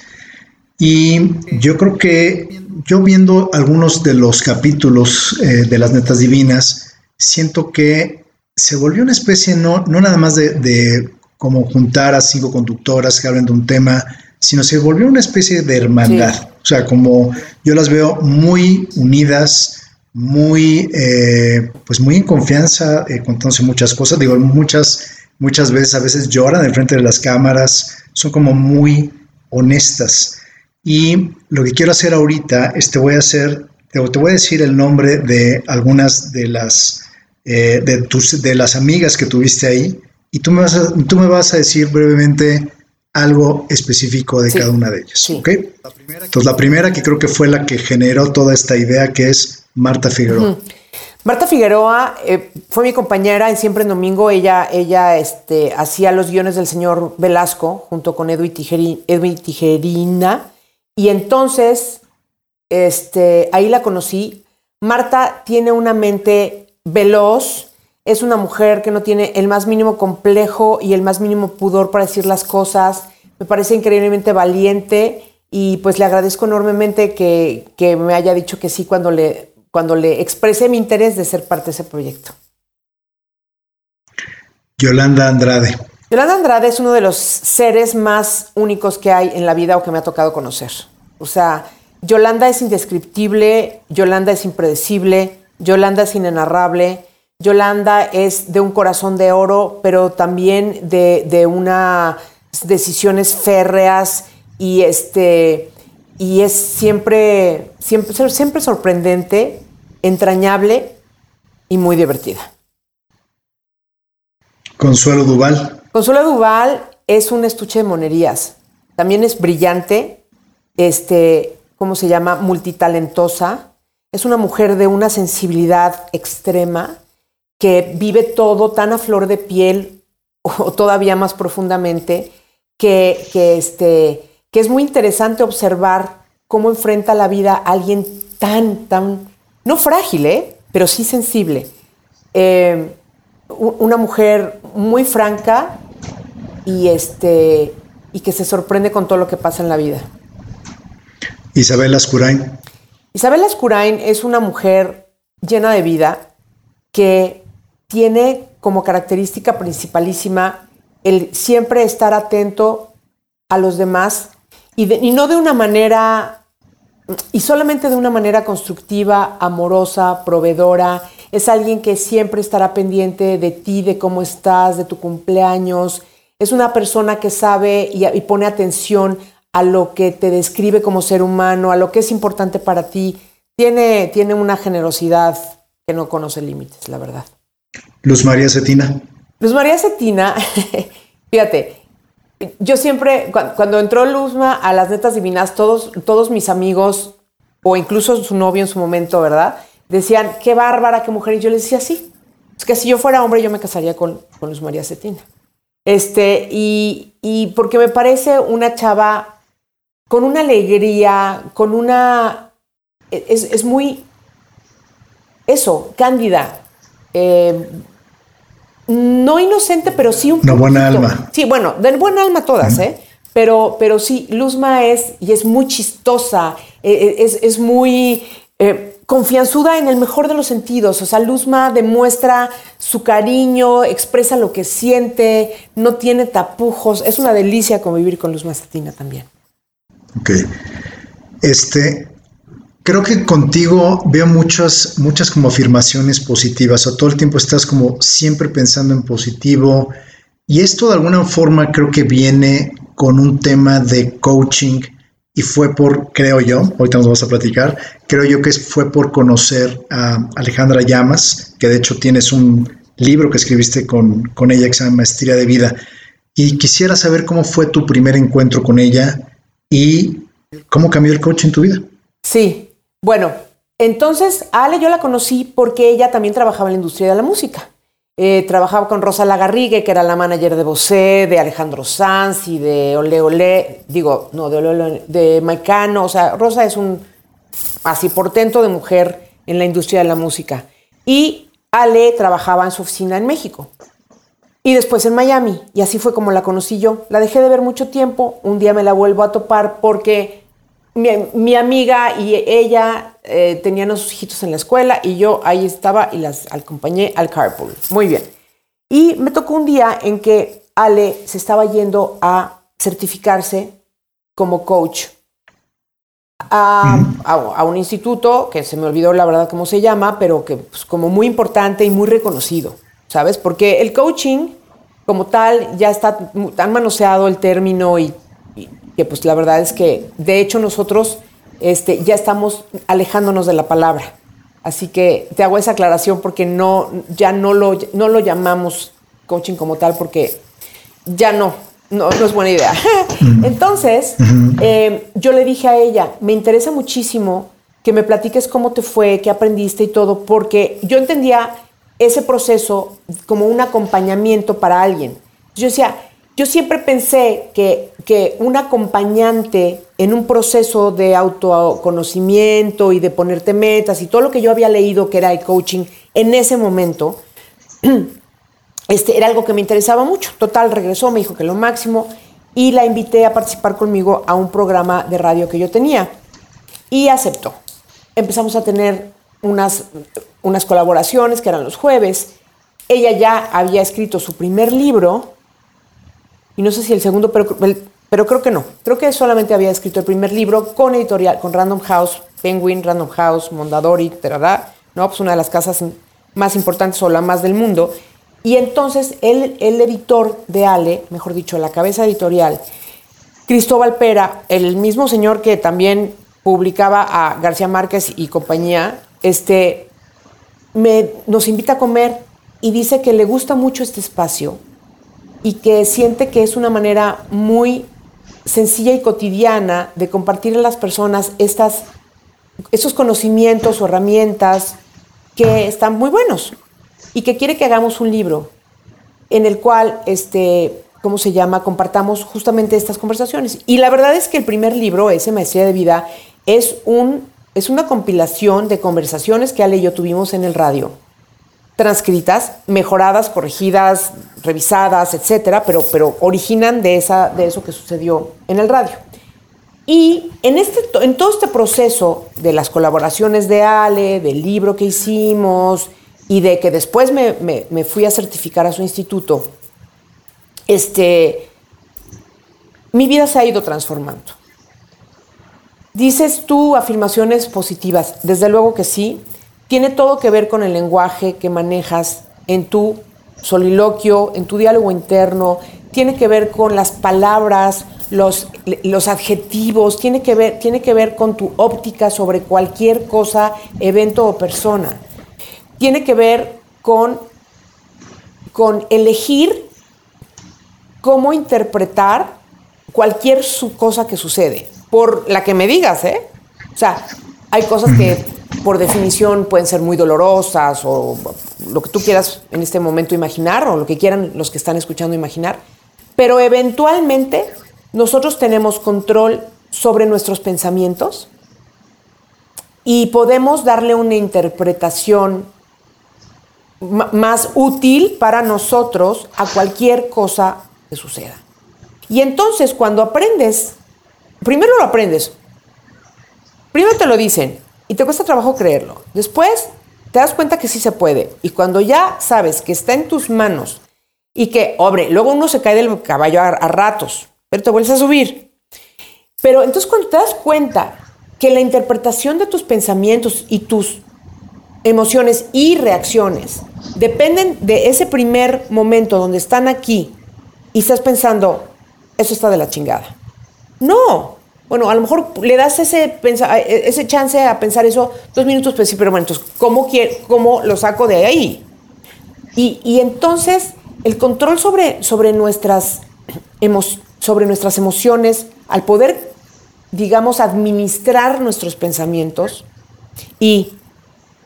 Y yo creo que yo viendo algunos de los capítulos eh, de las netas divinas, siento que se volvió una especie no, no nada más de como juntar a cinco conductoras que hablen de un tema, sino se volvió una especie de hermandad. O sea, como yo las veo muy unidas, muy, eh, pues muy en confianza, eh, contándose muchas cosas. Digo, muchas, muchas veces, a veces lloran en frente de las cámaras, son como muy honestas. Y lo que quiero hacer ahorita es te voy a hacer, te, voy a decir el nombre de algunas de las, eh, de, tus, de las amigas que tuviste ahí y tú me vas a, tú me vas a decir brevemente algo específico de cada una de ellas. ¿ok? Entonces, la primera que creo que fue la que generó toda esta idea, que es Marta Figueroa. Marta Figueroa eh, fue mi compañera en Siempre en Domingo. Ella, ella este, hacía los guiones del señor Velasco junto con Edwin, Tijerina. Y entonces, este, ahí la conocí. Marta tiene una mente veloz, es una mujer que no tiene el más mínimo complejo y el más mínimo pudor para decir las cosas. Me parece increíblemente valiente y pues le agradezco enormemente que, me haya dicho que sí cuando le, cuando le expresé mi interés de ser parte de ese proyecto. Yolanda Andrade. Yolanda Andrade es uno de los seres más únicos que hay en la vida o que me ha tocado conocer. O sea, Yolanda es indescriptible, Yolanda es impredecible, Yolanda es inenarrable, Yolanda es de un corazón de oro, pero también de, unas decisiones férreas y este y es siempre, siempre, siempre sorprendente, entrañable y muy divertida. Consuelo Duval. Consuelo Duval es un estuche de monerías. También es brillante, este, ¿cómo se llama? Multitalentosa. Es una mujer de una sensibilidad extrema que vive todo tan a flor de piel o todavía más profundamente, que, este, que es muy interesante observar cómo enfrenta la vida alguien tan, tan, no frágil, ¿eh? pero sí sensible. Eh, una mujer muy franca y, este, y que se sorprende con todo lo que pasa en la vida. Isabel Ascurain. Isabel Ascurain es una mujer llena de vida que tiene como característica principalísima el siempre estar atento a los demás y, no de una manera, y solamente de una manera constructiva, amorosa, proveedora. Es alguien que siempre estará pendiente de ti, de cómo estás, de tu cumpleaños. Es una persona que sabe y, y pone atención a lo que te describe como ser humano, a lo que es importante para ti. Tiene, tiene una generosidad que no conoce límites, la verdad. Luz María Cetina. Luz María Cetina, fíjate, yo siempre, cuando, entró Luzma a las netas divinas, todos, todos mis amigos, o incluso su novio en su momento, ¿verdad? Decían, qué bárbara, qué mujer. Y yo les decía, sí. Es que si yo fuera hombre, yo me casaría con, Luz María Cetina. Este, y, y porque me parece una chava con una alegría, con una. Es, es muy. Eso, cándida, eh, no inocente, pero sí un Una buena alma. Sí, bueno, de buena alma todas, ¿eh? Pero, pero sí, Luzma es, y es muy chistosa, eh, eh, es, es muy eh, confianzuda en el mejor de los sentidos. O sea, Luzma demuestra su cariño, expresa lo que siente, no tiene tapujos. Es una delicia convivir con Luzma Satina también. Ok. Este, creo que contigo veo muchas, muchas como afirmaciones positivas. O todo el tiempo estás como siempre pensando en positivo. Y esto de alguna forma creo que viene con un tema de coaching y fue por, creo yo, ahorita nos vamos a platicar, creo yo que fue por conocer a Alejandra Llamas, que de hecho tienes un libro que escribiste con, con ella que se llama Maestría de Vida. Y quisiera saber cómo fue tu primer encuentro con ella y cómo cambió el coaching en tu vida. Sí, bueno, entonces Ale yo la conocí porque ella también trabajaba en la industria de la música. Eh, trabajaba con Rosa Lagarrigue, que era la manager de Bosé, de Alejandro Sanz y de Ole Ole, digo, no, de Ole Ole, de Maicano. O sea, Rosa es un así portento de mujer en la industria de la música. Y Ale trabajaba en su oficina en México. Y después en Miami. Y así fue como la conocí yo. La dejé de ver mucho tiempo. Un día me la vuelvo a topar porque mi, amiga y ella eh, tenían a sus hijitos en la escuela y yo ahí estaba y las acompañé al carpool. Muy bien. Y me tocó un día en que Ale se estaba yendo a certificarse como coach a, un instituto que se me olvidó la verdad cómo se llama, pero que pues, como muy importante y muy reconocido, ¿sabes? Porque el coaching como tal ya está tan manoseado el término y que pues la verdad es que de hecho nosotros este, ya estamos alejándonos de la palabra. Así que te hago esa aclaración porque no, ya no lo, no lo llamamos coaching como tal porque ya no, no, es buena idea. Entonces, eh, yo le dije a ella, me interesa muchísimo que me platiques cómo te fue, qué aprendiste y todo, porque yo entendía ese proceso como un acompañamiento para alguien. Yo decía, yo siempre pensé que, que un acompañante en un proceso de autoconocimiento y de ponerte metas y todo lo que yo había leído que era el coaching en ese momento, este, era algo que me interesaba mucho. Total, regresó, me dijo que lo máximo y la invité a participar conmigo a un programa de radio que yo tenía y aceptó. Empezamos a tener unas, unas colaboraciones que eran los jueves. Ella ya había escrito su primer libro y no sé si el segundo, pero, pero creo que no. Creo que solamente había escrito el primer libro con editorial, con Random House, Penguin, Random House, Mondadori, ¿verdad? ¿no? Pues una de las casas más importantes o la más del mundo. Y entonces el, el editor de Ale, mejor dicho, la cabeza editorial, Cristóbal Pera, el mismo señor que también publicaba a García Márquez y compañía, este, me, nos invita a comer y dice que le gusta mucho este espacio y que siente que es una manera muy sencilla y cotidiana de compartir a las personas estas, esos conocimientos o herramientas que están muy buenos y que quiere que hagamos un libro en el cual, este, ¿cómo se llama?, compartamos justamente estas conversaciones. Y la verdad es que el primer libro, ese Maestría de Vida, es, un, es una compilación de conversaciones que Ale y yo tuvimos en el radio transcritas, mejoradas, corregidas, revisadas, etcétera, pero, pero originan de, esa, de eso que sucedió en el radio. Y en, este, en todo este proceso de las colaboraciones de Ale, del libro que hicimos y de que después me, me, fui a certificar a su instituto, este, mi vida se ha ido transformando. Dices tú afirmaciones positivas, desde luego que sí, tiene todo que ver con el lenguaje que manejas en tu soliloquio, en tu diálogo interno, tiene que ver con las palabras, los, los adjetivos, tiene que, ver, tiene que ver con tu óptica sobre cualquier cosa, evento o persona. Tiene que ver con, con elegir cómo interpretar cualquier cosa que sucede, por la que me digas, ¿eh? O sea, hay cosas que por definición pueden ser muy dolorosas o lo que tú quieras en este momento imaginar o lo que quieran los que están escuchando imaginar, pero eventualmente nosotros tenemos control sobre nuestros pensamientos y podemos darle una interpretación más útil para nosotros a cualquier cosa que suceda. Y entonces cuando aprendes, primero lo aprendes, primero te lo dicen y te cuesta trabajo creerlo. Después te das cuenta que sí se puede. Y cuando ya sabes que está en tus manos y que, hombre, luego uno se cae del caballo a, a ratos, pero te vuelves a subir. Pero entonces cuando te das cuenta que la interpretación de tus pensamientos y tus emociones y reacciones dependen de ese primer momento donde están aquí y estás pensando, eso está de la chingada. No. Bueno, a lo mejor le das ese, ese chance a pensar eso dos minutos, pues sí, pero bueno, entonces, ¿cómo, cómo lo saco de ahí? Y, entonces, el control sobre, sobre, nuestras sobre nuestras emociones, al poder, digamos, administrar nuestros pensamientos y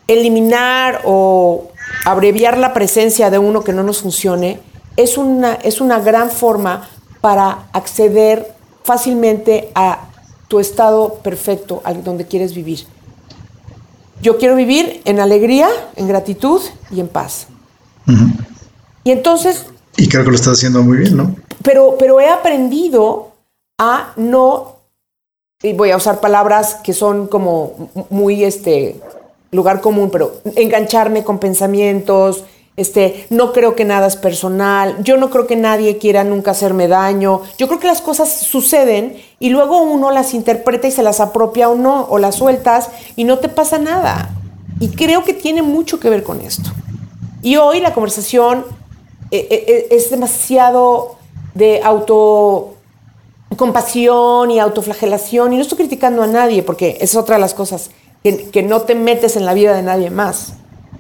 eliminar o abreviar la presencia de uno que no nos funcione, es una, es una gran forma para acceder fácilmente a tu estado perfecto, al donde quieres vivir. Yo quiero vivir en alegría, en gratitud y en paz. Y entonces... Y creo que lo estás haciendo muy bien, ¿no? Pero, pero he aprendido a no, y voy a usar palabras que son como muy este, lugar común, pero engancharme con pensamientos, este, no creo que nada es personal, yo no creo que nadie quiera nunca hacerme daño, yo creo que las cosas suceden y luego uno las interpreta y se las apropia o no, o las sueltas y no te pasa nada. Y creo que tiene mucho que ver con esto. Y hoy la conversación eh, eh, eh, es demasiado de autocompasión y autoflagelación y no estoy criticando a nadie porque es otra de las cosas que, no te metes en la vida de nadie más,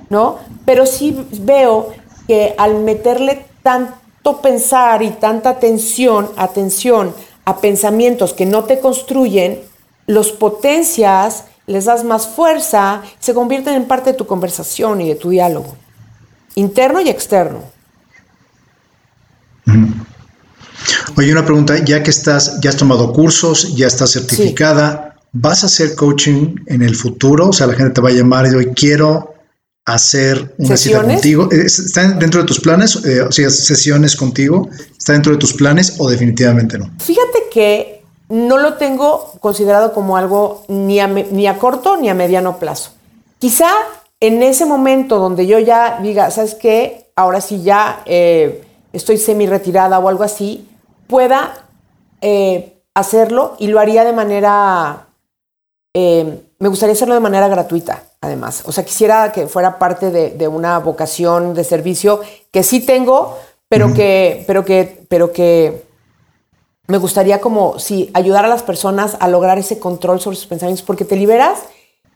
¿no? Pero sí veo que al meterle tanto pensar y tanta atención, atención a pensamientos que no te construyen, los potencias, les das más fuerza, se convierten en parte de tu conversación y de tu diálogo, interno y externo. Oye, una pregunta, ya que estás, ya has tomado cursos, ya estás certificada, ¿Vas a hacer coaching en el futuro? O sea, la gente te va a llamar y hoy quiero hacer una cita contigo. ¿Está dentro de tus planes? Eh, o sea, sesiones contigo. ¿Está dentro de tus planes o definitivamente no? Fíjate que no lo tengo considerado como algo ni a, ni a corto ni a mediano plazo. Quizá en ese momento donde yo ya diga, ¿sabes qué? Ahora sí ya eh, estoy semi retirada o algo así, pueda eh, hacerlo y lo haría de manera eh, me gustaría hacerlo de manera gratuita, además. O sea, quisiera que fuera parte de, una vocación de servicio que sí tengo, pero que, pero que, pero que me gustaría como, sí, ayudar a las personas a lograr ese control sobre sus pensamientos, porque te liberas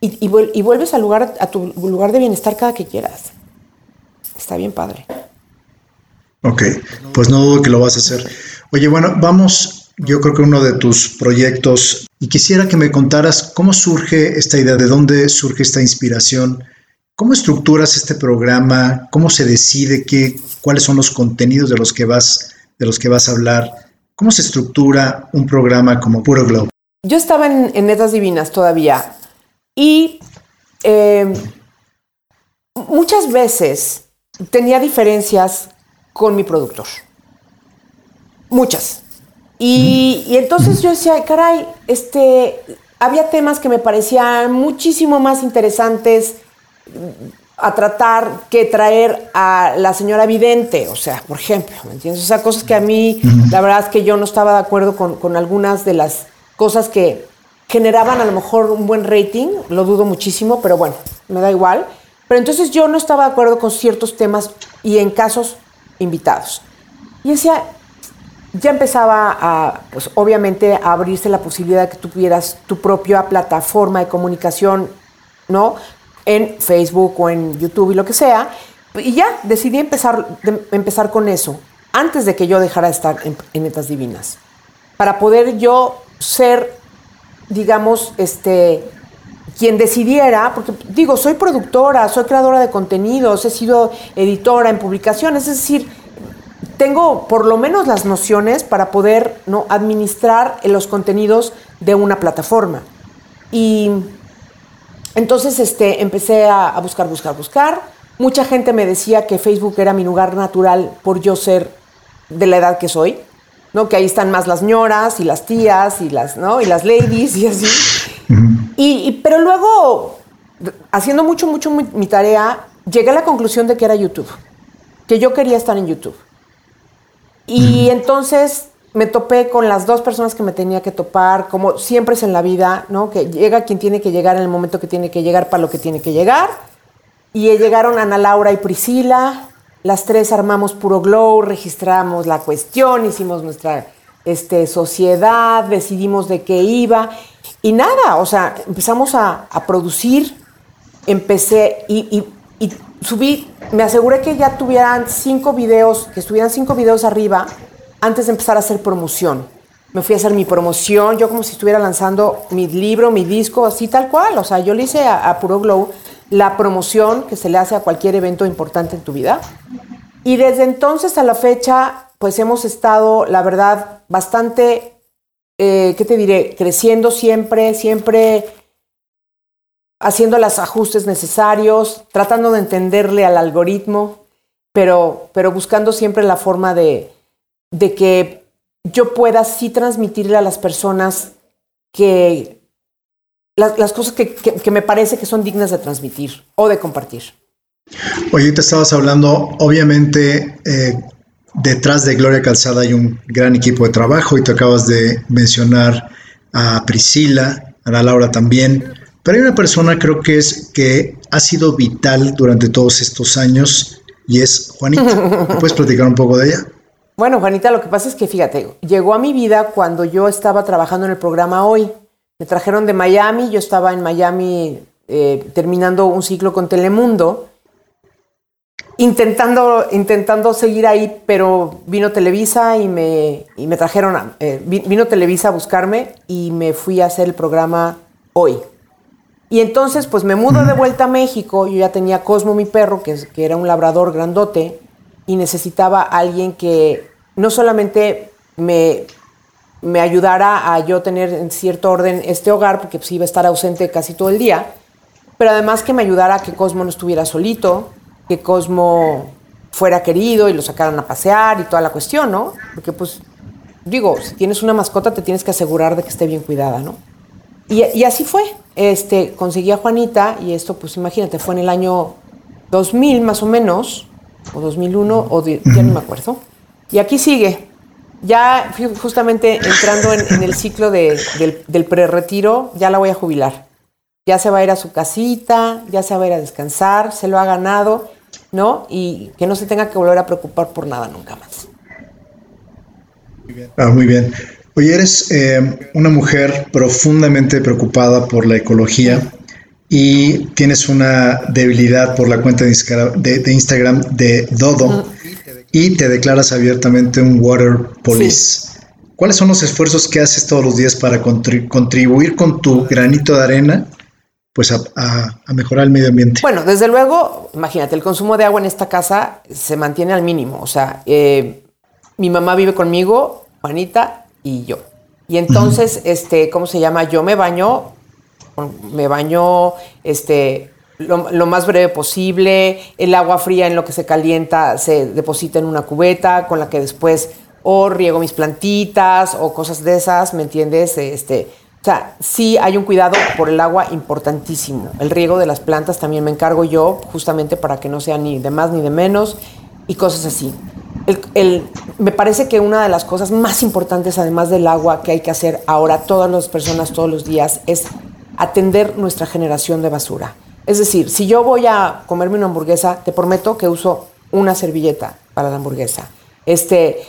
y, vuelves al lugar, a tu lugar de bienestar cada que quieras. Está bien padre. Ok, pues no dudo que lo vas a hacer. Oye, bueno, vamos, yo creo que uno de tus proyectos y quisiera que me contaras cómo surge esta idea, de dónde surge esta inspiración, cómo estructuras este programa, cómo se decide qué, cuáles son los contenidos de los que vas, de los que vas a hablar, cómo se estructura un programa como Puro Globo. Yo estaba en, Netas Divinas todavía y eh, muchas veces tenía diferencias con mi productor. Muchas. Y, entonces yo decía, caray, este, había temas que me parecían muchísimo más interesantes a tratar que traer a la señora vidente, o sea, por ejemplo, ¿me entiendes? O sea, cosas que a mí, la verdad es que yo no estaba de acuerdo con, con, algunas de las cosas que generaban a lo mejor un buen rating, lo dudo muchísimo, pero bueno, me da igual. Pero entonces yo no estaba de acuerdo con ciertos temas y en casos invitados. Y decía, ya empezaba a, pues obviamente, a abrirse la posibilidad de que tuvieras tu propia plataforma de comunicación, ¿no? En Facebook o en YouTube y lo que sea. Y ya decidí empezar, empezar con eso, antes de que yo dejara de estar en, en Netas Divinas. Para poder yo ser, digamos, este, quien decidiera, porque digo, soy productora, soy creadora de contenidos, he sido editora en publicaciones, es decir, tengo por lo menos las nociones para poder ¿no? administrar los contenidos de una plataforma. Y entonces este, empecé a, buscar, buscar, buscar. Mucha gente me decía que Facebook era mi lugar natural por yo ser de la edad que soy. ¿no? Que ahí están más las ñoras y las tías y las, ¿no? Y las ladies y así. y, pero luego, haciendo mucho, mucho mi, tarea, llegué a la conclusión de que era YouTube, que yo quería estar en YouTube. Y entonces me topé con las dos personas que me tenía que topar, como siempre es en la vida, ¿no? Que llega quien tiene que llegar en el momento que tiene que llegar para lo que tiene que llegar. Y llegaron Ana Laura y Priscila, las tres armamos puro glow, registramos la cuestión, hicimos nuestra este, sociedad, decidimos de qué iba. Y nada, o sea, empezamos a, producir, empecé y, y subí, me aseguré que ya tuvieran cinco videos, que estuvieran cinco videos arriba antes de empezar a hacer promoción. Me fui a hacer mi promoción, yo como si estuviera lanzando mi libro, mi disco, así tal cual. O sea, yo le hice a, Puro Glow la promoción que se le hace a cualquier evento importante en tu vida. Y desde entonces a la fecha, pues hemos estado, la verdad, bastante, eh, ¿qué te diré? Creciendo siempre, siempre haciendo los ajustes necesarios, tratando de entenderle al algoritmo, pero, pero buscando siempre la forma de, de que yo pueda sí transmitirle a las personas que las, cosas que, me parece que son dignas de transmitir o de compartir. Oye, te estabas hablando, obviamente, eh, detrás de Gloria Calzada hay un gran equipo de trabajo y te acabas de mencionar a Priscila, a la Laura también, pero hay una persona creo que es que ha sido vital durante todos estos años y es Juanita. puedes platicar un poco de ella? Bueno, Juanita, lo que pasa es que fíjate, llegó a mi vida cuando yo estaba trabajando en el programa Hoy. Me trajeron de Miami, yo estaba en Miami eh, terminando un ciclo con Telemundo, intentando, intentando seguir ahí, pero vino Televisa y me, y me trajeron, eh, vino Televisa a buscarme y me fui a hacer el programa Hoy. Y entonces, pues me mudo de vuelta a México, yo ya tenía Cosmo, mi perro, que, era un labrador grandote, y necesitaba alguien que no solamente me, me ayudara a yo tener en cierto orden este hogar, porque pues iba a estar ausente casi todo el día, pero además que me ayudara a que Cosmo no estuviera solito, que Cosmo fuera querido y lo sacaran a pasear y toda la cuestión, ¿no? Porque pues digo, si tienes una mascota te tienes que asegurar de que esté bien cuidada, ¿no? Y, así fue. Este, conseguí a Juanita y esto pues imagínate, fue en el año 2000 más o menos, o 2001, o ya no me acuerdo. Y aquí sigue. Ya justamente entrando en, el ciclo del, del pre-retiro, ya la voy a jubilar. Ya se va a ir a su casita, ya se va a ir a descansar, se lo ha ganado, ¿no? Y que no se tenga que volver a preocupar por nada nunca más. Muy bien. Ah, muy bien. Oye, eres eh, una mujer profundamente preocupada por la ecología y tienes una debilidad por la cuenta de, Instagram de Dodo y te declaras abiertamente un water police. ¿Cuáles son los esfuerzos que haces todos los días para contribuir con tu granito de arena pues a, mejorar el medio ambiente? Bueno, desde luego, imagínate, el consumo de agua en esta casa se mantiene al mínimo. O sea, eh, mi mamá vive conmigo, Juanita y yo. Y entonces, este, ¿cómo se llama? Yo me baño me baño este, lo, más breve posible, el agua fría en lo que se calienta se deposita en una cubeta con la que después o riego mis plantitas o cosas de esas, ¿me entiendes? Este, o sea, sí hay un cuidado por el agua importantísimo. El riego de las plantas también me encargo yo, justamente para que no sea ni de más ni de menos y cosas así. Me parece que una de las cosas más importantes, además del agua, que hay que hacer ahora todas las personas todos los días, es atender nuestra generación de basura. Es decir, si yo voy a comerme una hamburguesa, te prometo que uso una servilleta para la hamburguesa. Este,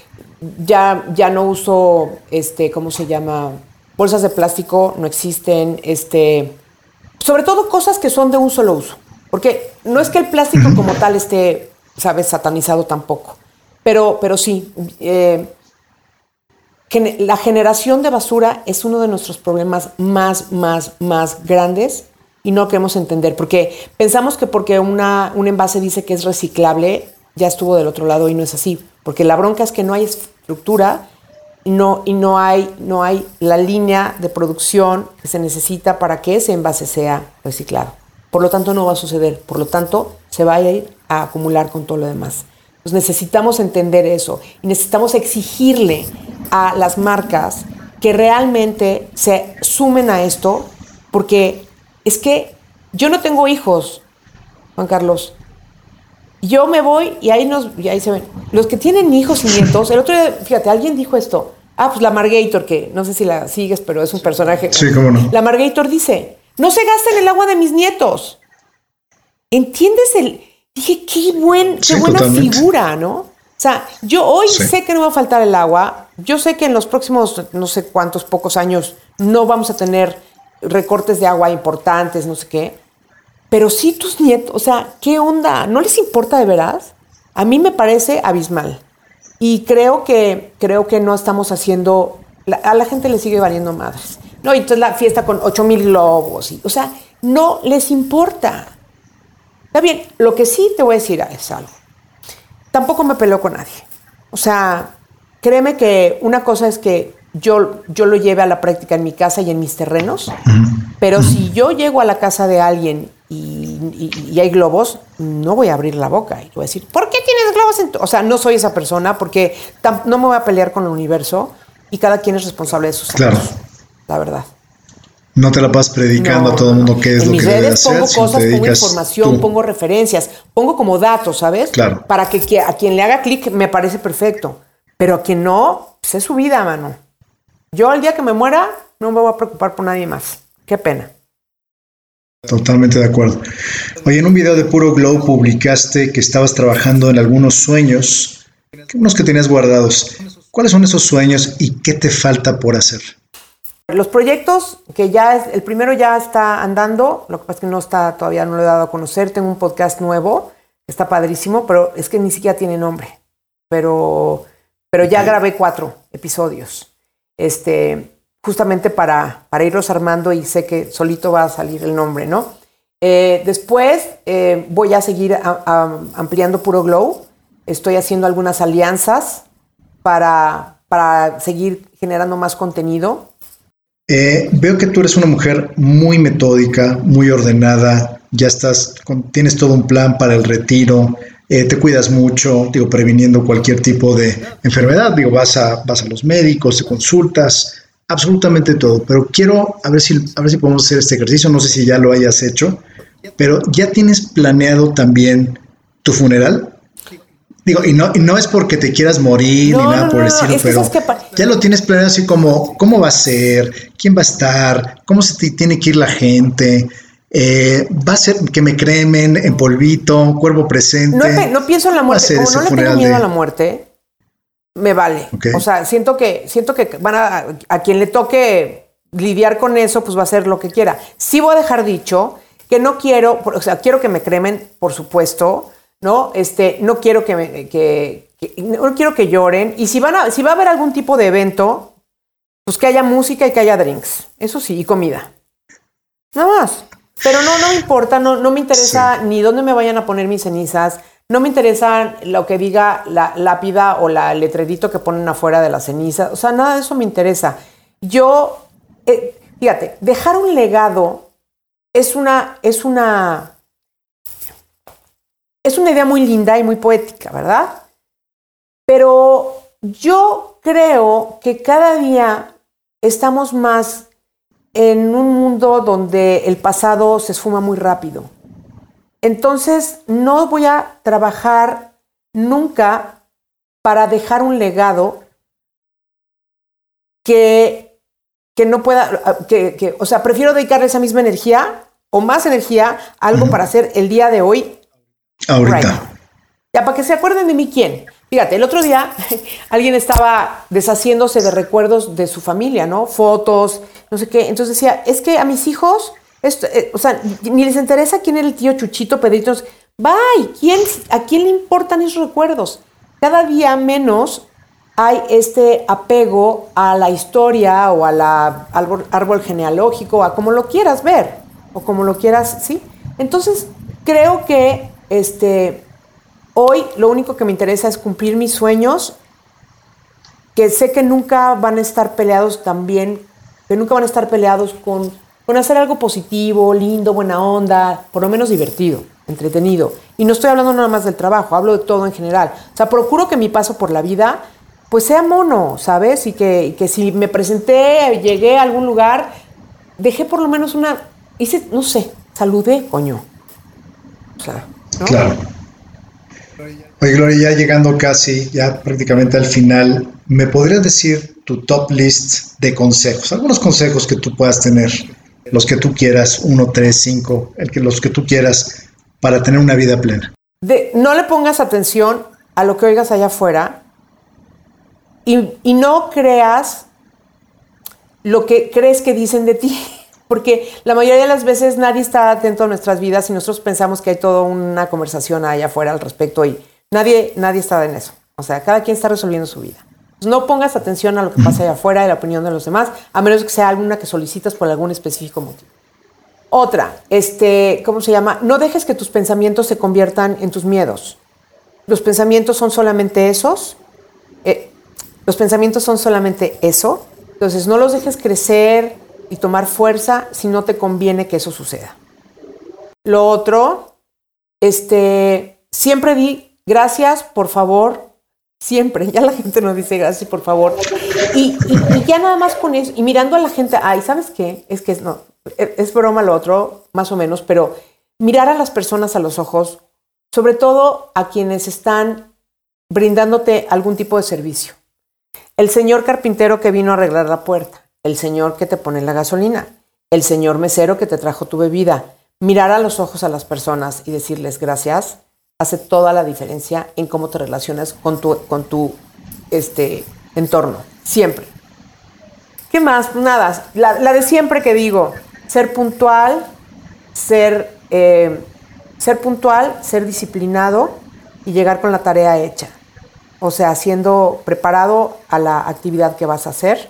ya, ya no uso, este, ¿cómo se llama? Bolsas de plástico no existen, este, sobre todo cosas que son de un solo uso. Porque no es que el plástico como tal esté, sabes, satanizado tampoco. Pero, pero sí, eh, la generación de basura es uno de nuestros problemas más, más, más grandes y no queremos entender, porque pensamos que porque una, un envase dice que es reciclable, ya estuvo del otro lado y no es así, porque la bronca es que no hay estructura no, y no hay, no hay la línea de producción que se necesita para que ese envase sea reciclado. Por lo tanto, no va a suceder, por lo tanto, se va a ir a acumular con todo lo demás. Pues necesitamos entender eso y necesitamos exigirle a las marcas que realmente se sumen a esto, porque es que yo no tengo hijos, Juan Carlos. Yo me voy y ahí nos, y ahí se ven. Los que tienen hijos y nietos, el otro día, fíjate, alguien dijo esto. Ah, pues la Margator, que no sé si la sigues, pero es un personaje. Sí, cómo no. La Margator dice: No se gasten el agua de mis nietos. ¿Entiendes el.? Dije, qué, buen, qué buena figura, ¿no? O sea, yo hoy sé que no va a faltar el agua. Yo sé que en los próximos, no sé cuántos, pocos años, no vamos a tener recortes de agua importantes, no sé qué. Pero sí tus nietos, o sea, ¿qué onda? ¿No les importa de veras? A mí me parece abismal. Y creo que, creo que no estamos haciendo, a la gente le sigue valiendo madres. No, y entonces la fiesta con 8 mil globos. Y, o sea, no les importa. Está bien, lo que sí te voy a decir es algo. Tampoco me peleo con nadie. O sea, créeme que una cosa es que yo, yo lo lleve a la práctica en mi casa y en mis terrenos, pero si yo llego a la casa de alguien y, hay globos, no voy a abrir la boca y voy a decir, ¿por qué tienes globos en tu? O sea, no soy esa persona porque no me voy a pelear con el universo y cada quien es responsable de sus actos. La verdad. No te la vas predicando a todo el mundo qué es lo que debe hacer. Pongo cosas, pongo información, pongo referencias, pongo como datos, ¿sabes? Claro. Para que, a quien le haga clic me parece perfecto. Pero a quien no, pues es su vida, mano. Yo el día que me muera no me voy a preocupar por nadie más. Qué pena. Totalmente de acuerdo. Oye, en un video de Puro Glow publicaste que estabas trabajando en algunos sueños, unos que tenías guardados. ¿Cuáles son esos sueños y qué te falta por hacer? Los proyectos que ya es, el primero ya está andando, lo que pasa es que no está, todavía no lo he dado a conocer. Tengo un podcast nuevo, está padrísimo, pero es que ni siquiera tiene nombre. Pero, pero ya grabé cuatro episodios. Este, justamente para, para irlos armando y sé que solito va a salir el nombre, ¿no? Eh, después eh, voy a seguir ampliando Puro Glow. Estoy haciendo algunas alianzas para, para seguir generando más contenido. Eh, veo que tú eres una mujer muy metódica, muy ordenada, ya estás, tienes todo un plan para el retiro, te cuidas mucho, digo, previniendo cualquier tipo de enfermedad, digo, vas a, vas a los médicos, te consultas, absolutamente todo, pero quiero a ver si a ver si podemos hacer este ejercicio, no sé si ya lo hayas hecho, pero ya tienes planeado también tu funeral? Digo, y no, y no es porque te quieras morir ni nada por el estilo, pero ya lo tienes planeado así como cómo va a ser, quién va a estar, cómo se tiene que ir la gente. Eh, va a ser que me cremen en polvito, cuerpo presente. No, pienso en la muerte, como no le tengo miedo a la muerte, me vale. O sea, siento que, siento que van a, a quien le toque lidiar con eso, pues va a hacer lo que quiera. Sí voy a dejar dicho que no quiero, o sea, quiero que me cremen, por supuesto, ¿no? Este, no quiero que, me, que, no quiero que lloren. Y si van a, si va a haber algún tipo de evento, pues que haya música y que haya drinks. Eso sí, y comida. Nada más. Pero no, no me importa, no, no me interesa ni dónde me vayan a poner mis cenizas, no me interesa lo que diga la lápida o la letrerito que ponen afuera de la ceniza. O sea, nada de eso me interesa. Yo, eh, fíjate, dejar un legado es una, es una, es una idea muy linda y muy poética, ¿verdad? Pero yo creo que cada día estamos más en un mundo donde el pasado se esfuma muy rápido. Entonces, no voy a trabajar nunca para dejar un legado que, que no pueda, que, o sea, prefiero dedicarle esa misma energía o más energía a algo para hacer el día de hoy. Ahorita. Ya, para que se acuerden de mí quién. Fíjate, el otro día alguien estaba deshaciéndose de recuerdos de su familia, ¿no? Fotos, no sé qué. Entonces decía, es que a mis hijos eh, o sea, ni les interesa quién era el tío Chuchito, Pedrito. Bye, ¿quién, ¿a quién le importan esos recuerdos? Cada día menos hay este apego a la historia o al árbol, árbol, genealógico, a como lo quieras ver o como lo quieras, ¿sí? Entonces, creo que este, hoy lo único que me interesa es cumplir mis sueños, que sé que nunca van a estar peleados también, que nunca van a estar peleados con con hacer algo positivo, lindo, buena onda, por lo menos divertido, entretenido. Y no estoy hablando nada más del trabajo, hablo de todo en general. O sea, procuro que mi paso por la vida pues sea mono, ¿sabes? Y que, y que si me presenté, llegué a algún lugar, dejé por lo menos una, hice, no sé, saludé, coño. O sea, ¿no? Claro. Oye, Gloria, ya llegando casi, ya prácticamente al final, ¿me podrías decir tu top list de consejos? Algunos consejos que tú puedas tener, los que tú quieras, uno, tres, cinco, el que, los que tú quieras, para tener una vida plena. De, no le pongas atención a lo que oigas allá afuera y, y no creas lo que crees que dicen de ti. Porque la mayoría de las veces nadie está atento a nuestras vidas y nosotros pensamos que hay toda una conversación allá afuera al respecto y nadie, nadie está en eso. O sea, cada quien está resolviendo su vida. No pongas atención a lo que pasa allá afuera, y la opinión de los demás, a menos que sea alguna que solicitas por algún específico motivo. Otra, este, ¿cómo se llama? No dejes que tus pensamientos se conviertan en tus miedos. Los pensamientos son solamente esos. Eh, los pensamientos son solamente eso. Entonces, no los dejes crecer y tomar fuerza si no te conviene que eso suceda. Lo otro, este, siempre di gracias, por favor, siempre. Ya la gente nos dice gracias, por favor. Y, ya nada más con eso, y mirando a la gente, ay, ¿sabes qué? Es que no, es broma lo otro, más o menos, pero mirar a las personas a los ojos, sobre todo a quienes están brindándote algún tipo de servicio. El señor carpintero que vino a arreglar la puerta, el señor que te pone la gasolina, el señor mesero que te trajo tu bebida. Mirar a los ojos a las personas y decirles gracias hace toda la diferencia en cómo te relacionas con tu, con tu este, entorno, siempre. ¿Qué más? Nada, la, la de siempre que digo, ser puntual, ser, eh, ser puntual, ser disciplinado y llegar con la tarea hecha. O sea, siendo preparado a la actividad que vas a hacer.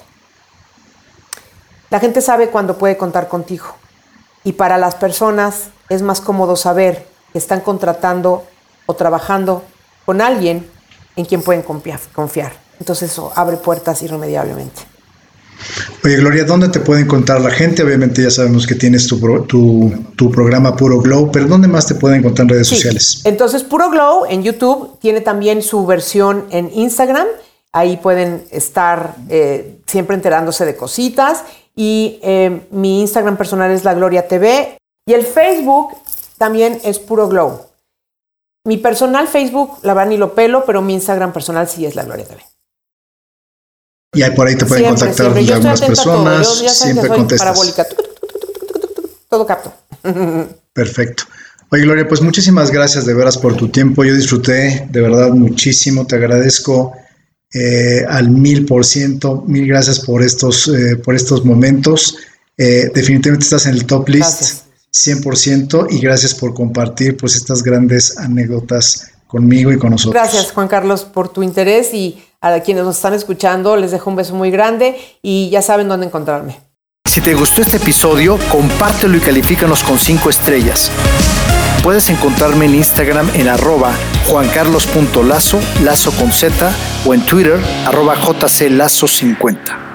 La gente sabe cuándo puede contar contigo. Y para las personas es más cómodo saber que están contratando o trabajando con alguien en quien pueden confiar. Entonces eso abre puertas irremediablemente. Oye, Gloria, ¿dónde te puede encontrar la gente? Obviamente ya sabemos que tienes tu, pro, tu, tu, programa Puro Glow, pero ¿dónde más te pueden encontrar en redes sí. sociales? Entonces, Puro Glow en YouTube tiene también su versión en Instagram. Ahí pueden estar eh, siempre enterándose de cositas. Y eh, mi Instagram personal es La Gloria TV. Y el Facebook también es Puro Glow. Mi personal Facebook, la verdad ni lo pelo, pero mi Instagram personal sí es La Gloria TV. Y ahí por ahí te pueden siempre, contactar siempre. algunas personas. Yo, siempre soy contestas. Parabólica. Todo capto. Perfecto. Oye, Gloria, pues muchísimas gracias de veras por tu tiempo. Yo disfruté de verdad muchísimo. Te agradezco eh, al mil por ciento. Mil gracias por estos, eh, por estos momentos. Eh, definitivamente estás en el top list. Gracias. 100% y gracias por compartir pues estas grandes anécdotas conmigo y con nosotros. Gracias Juan Carlos por tu interés y a quienes nos están escuchando les dejo un beso muy grande y ya saben dónde encontrarme. Si te gustó este episodio, compártelo y califícanos con 5 estrellas. Puedes encontrarme en Instagram en arroba juancarlos.lazo, lazo con Z, o en Twitter arroba jclazo50.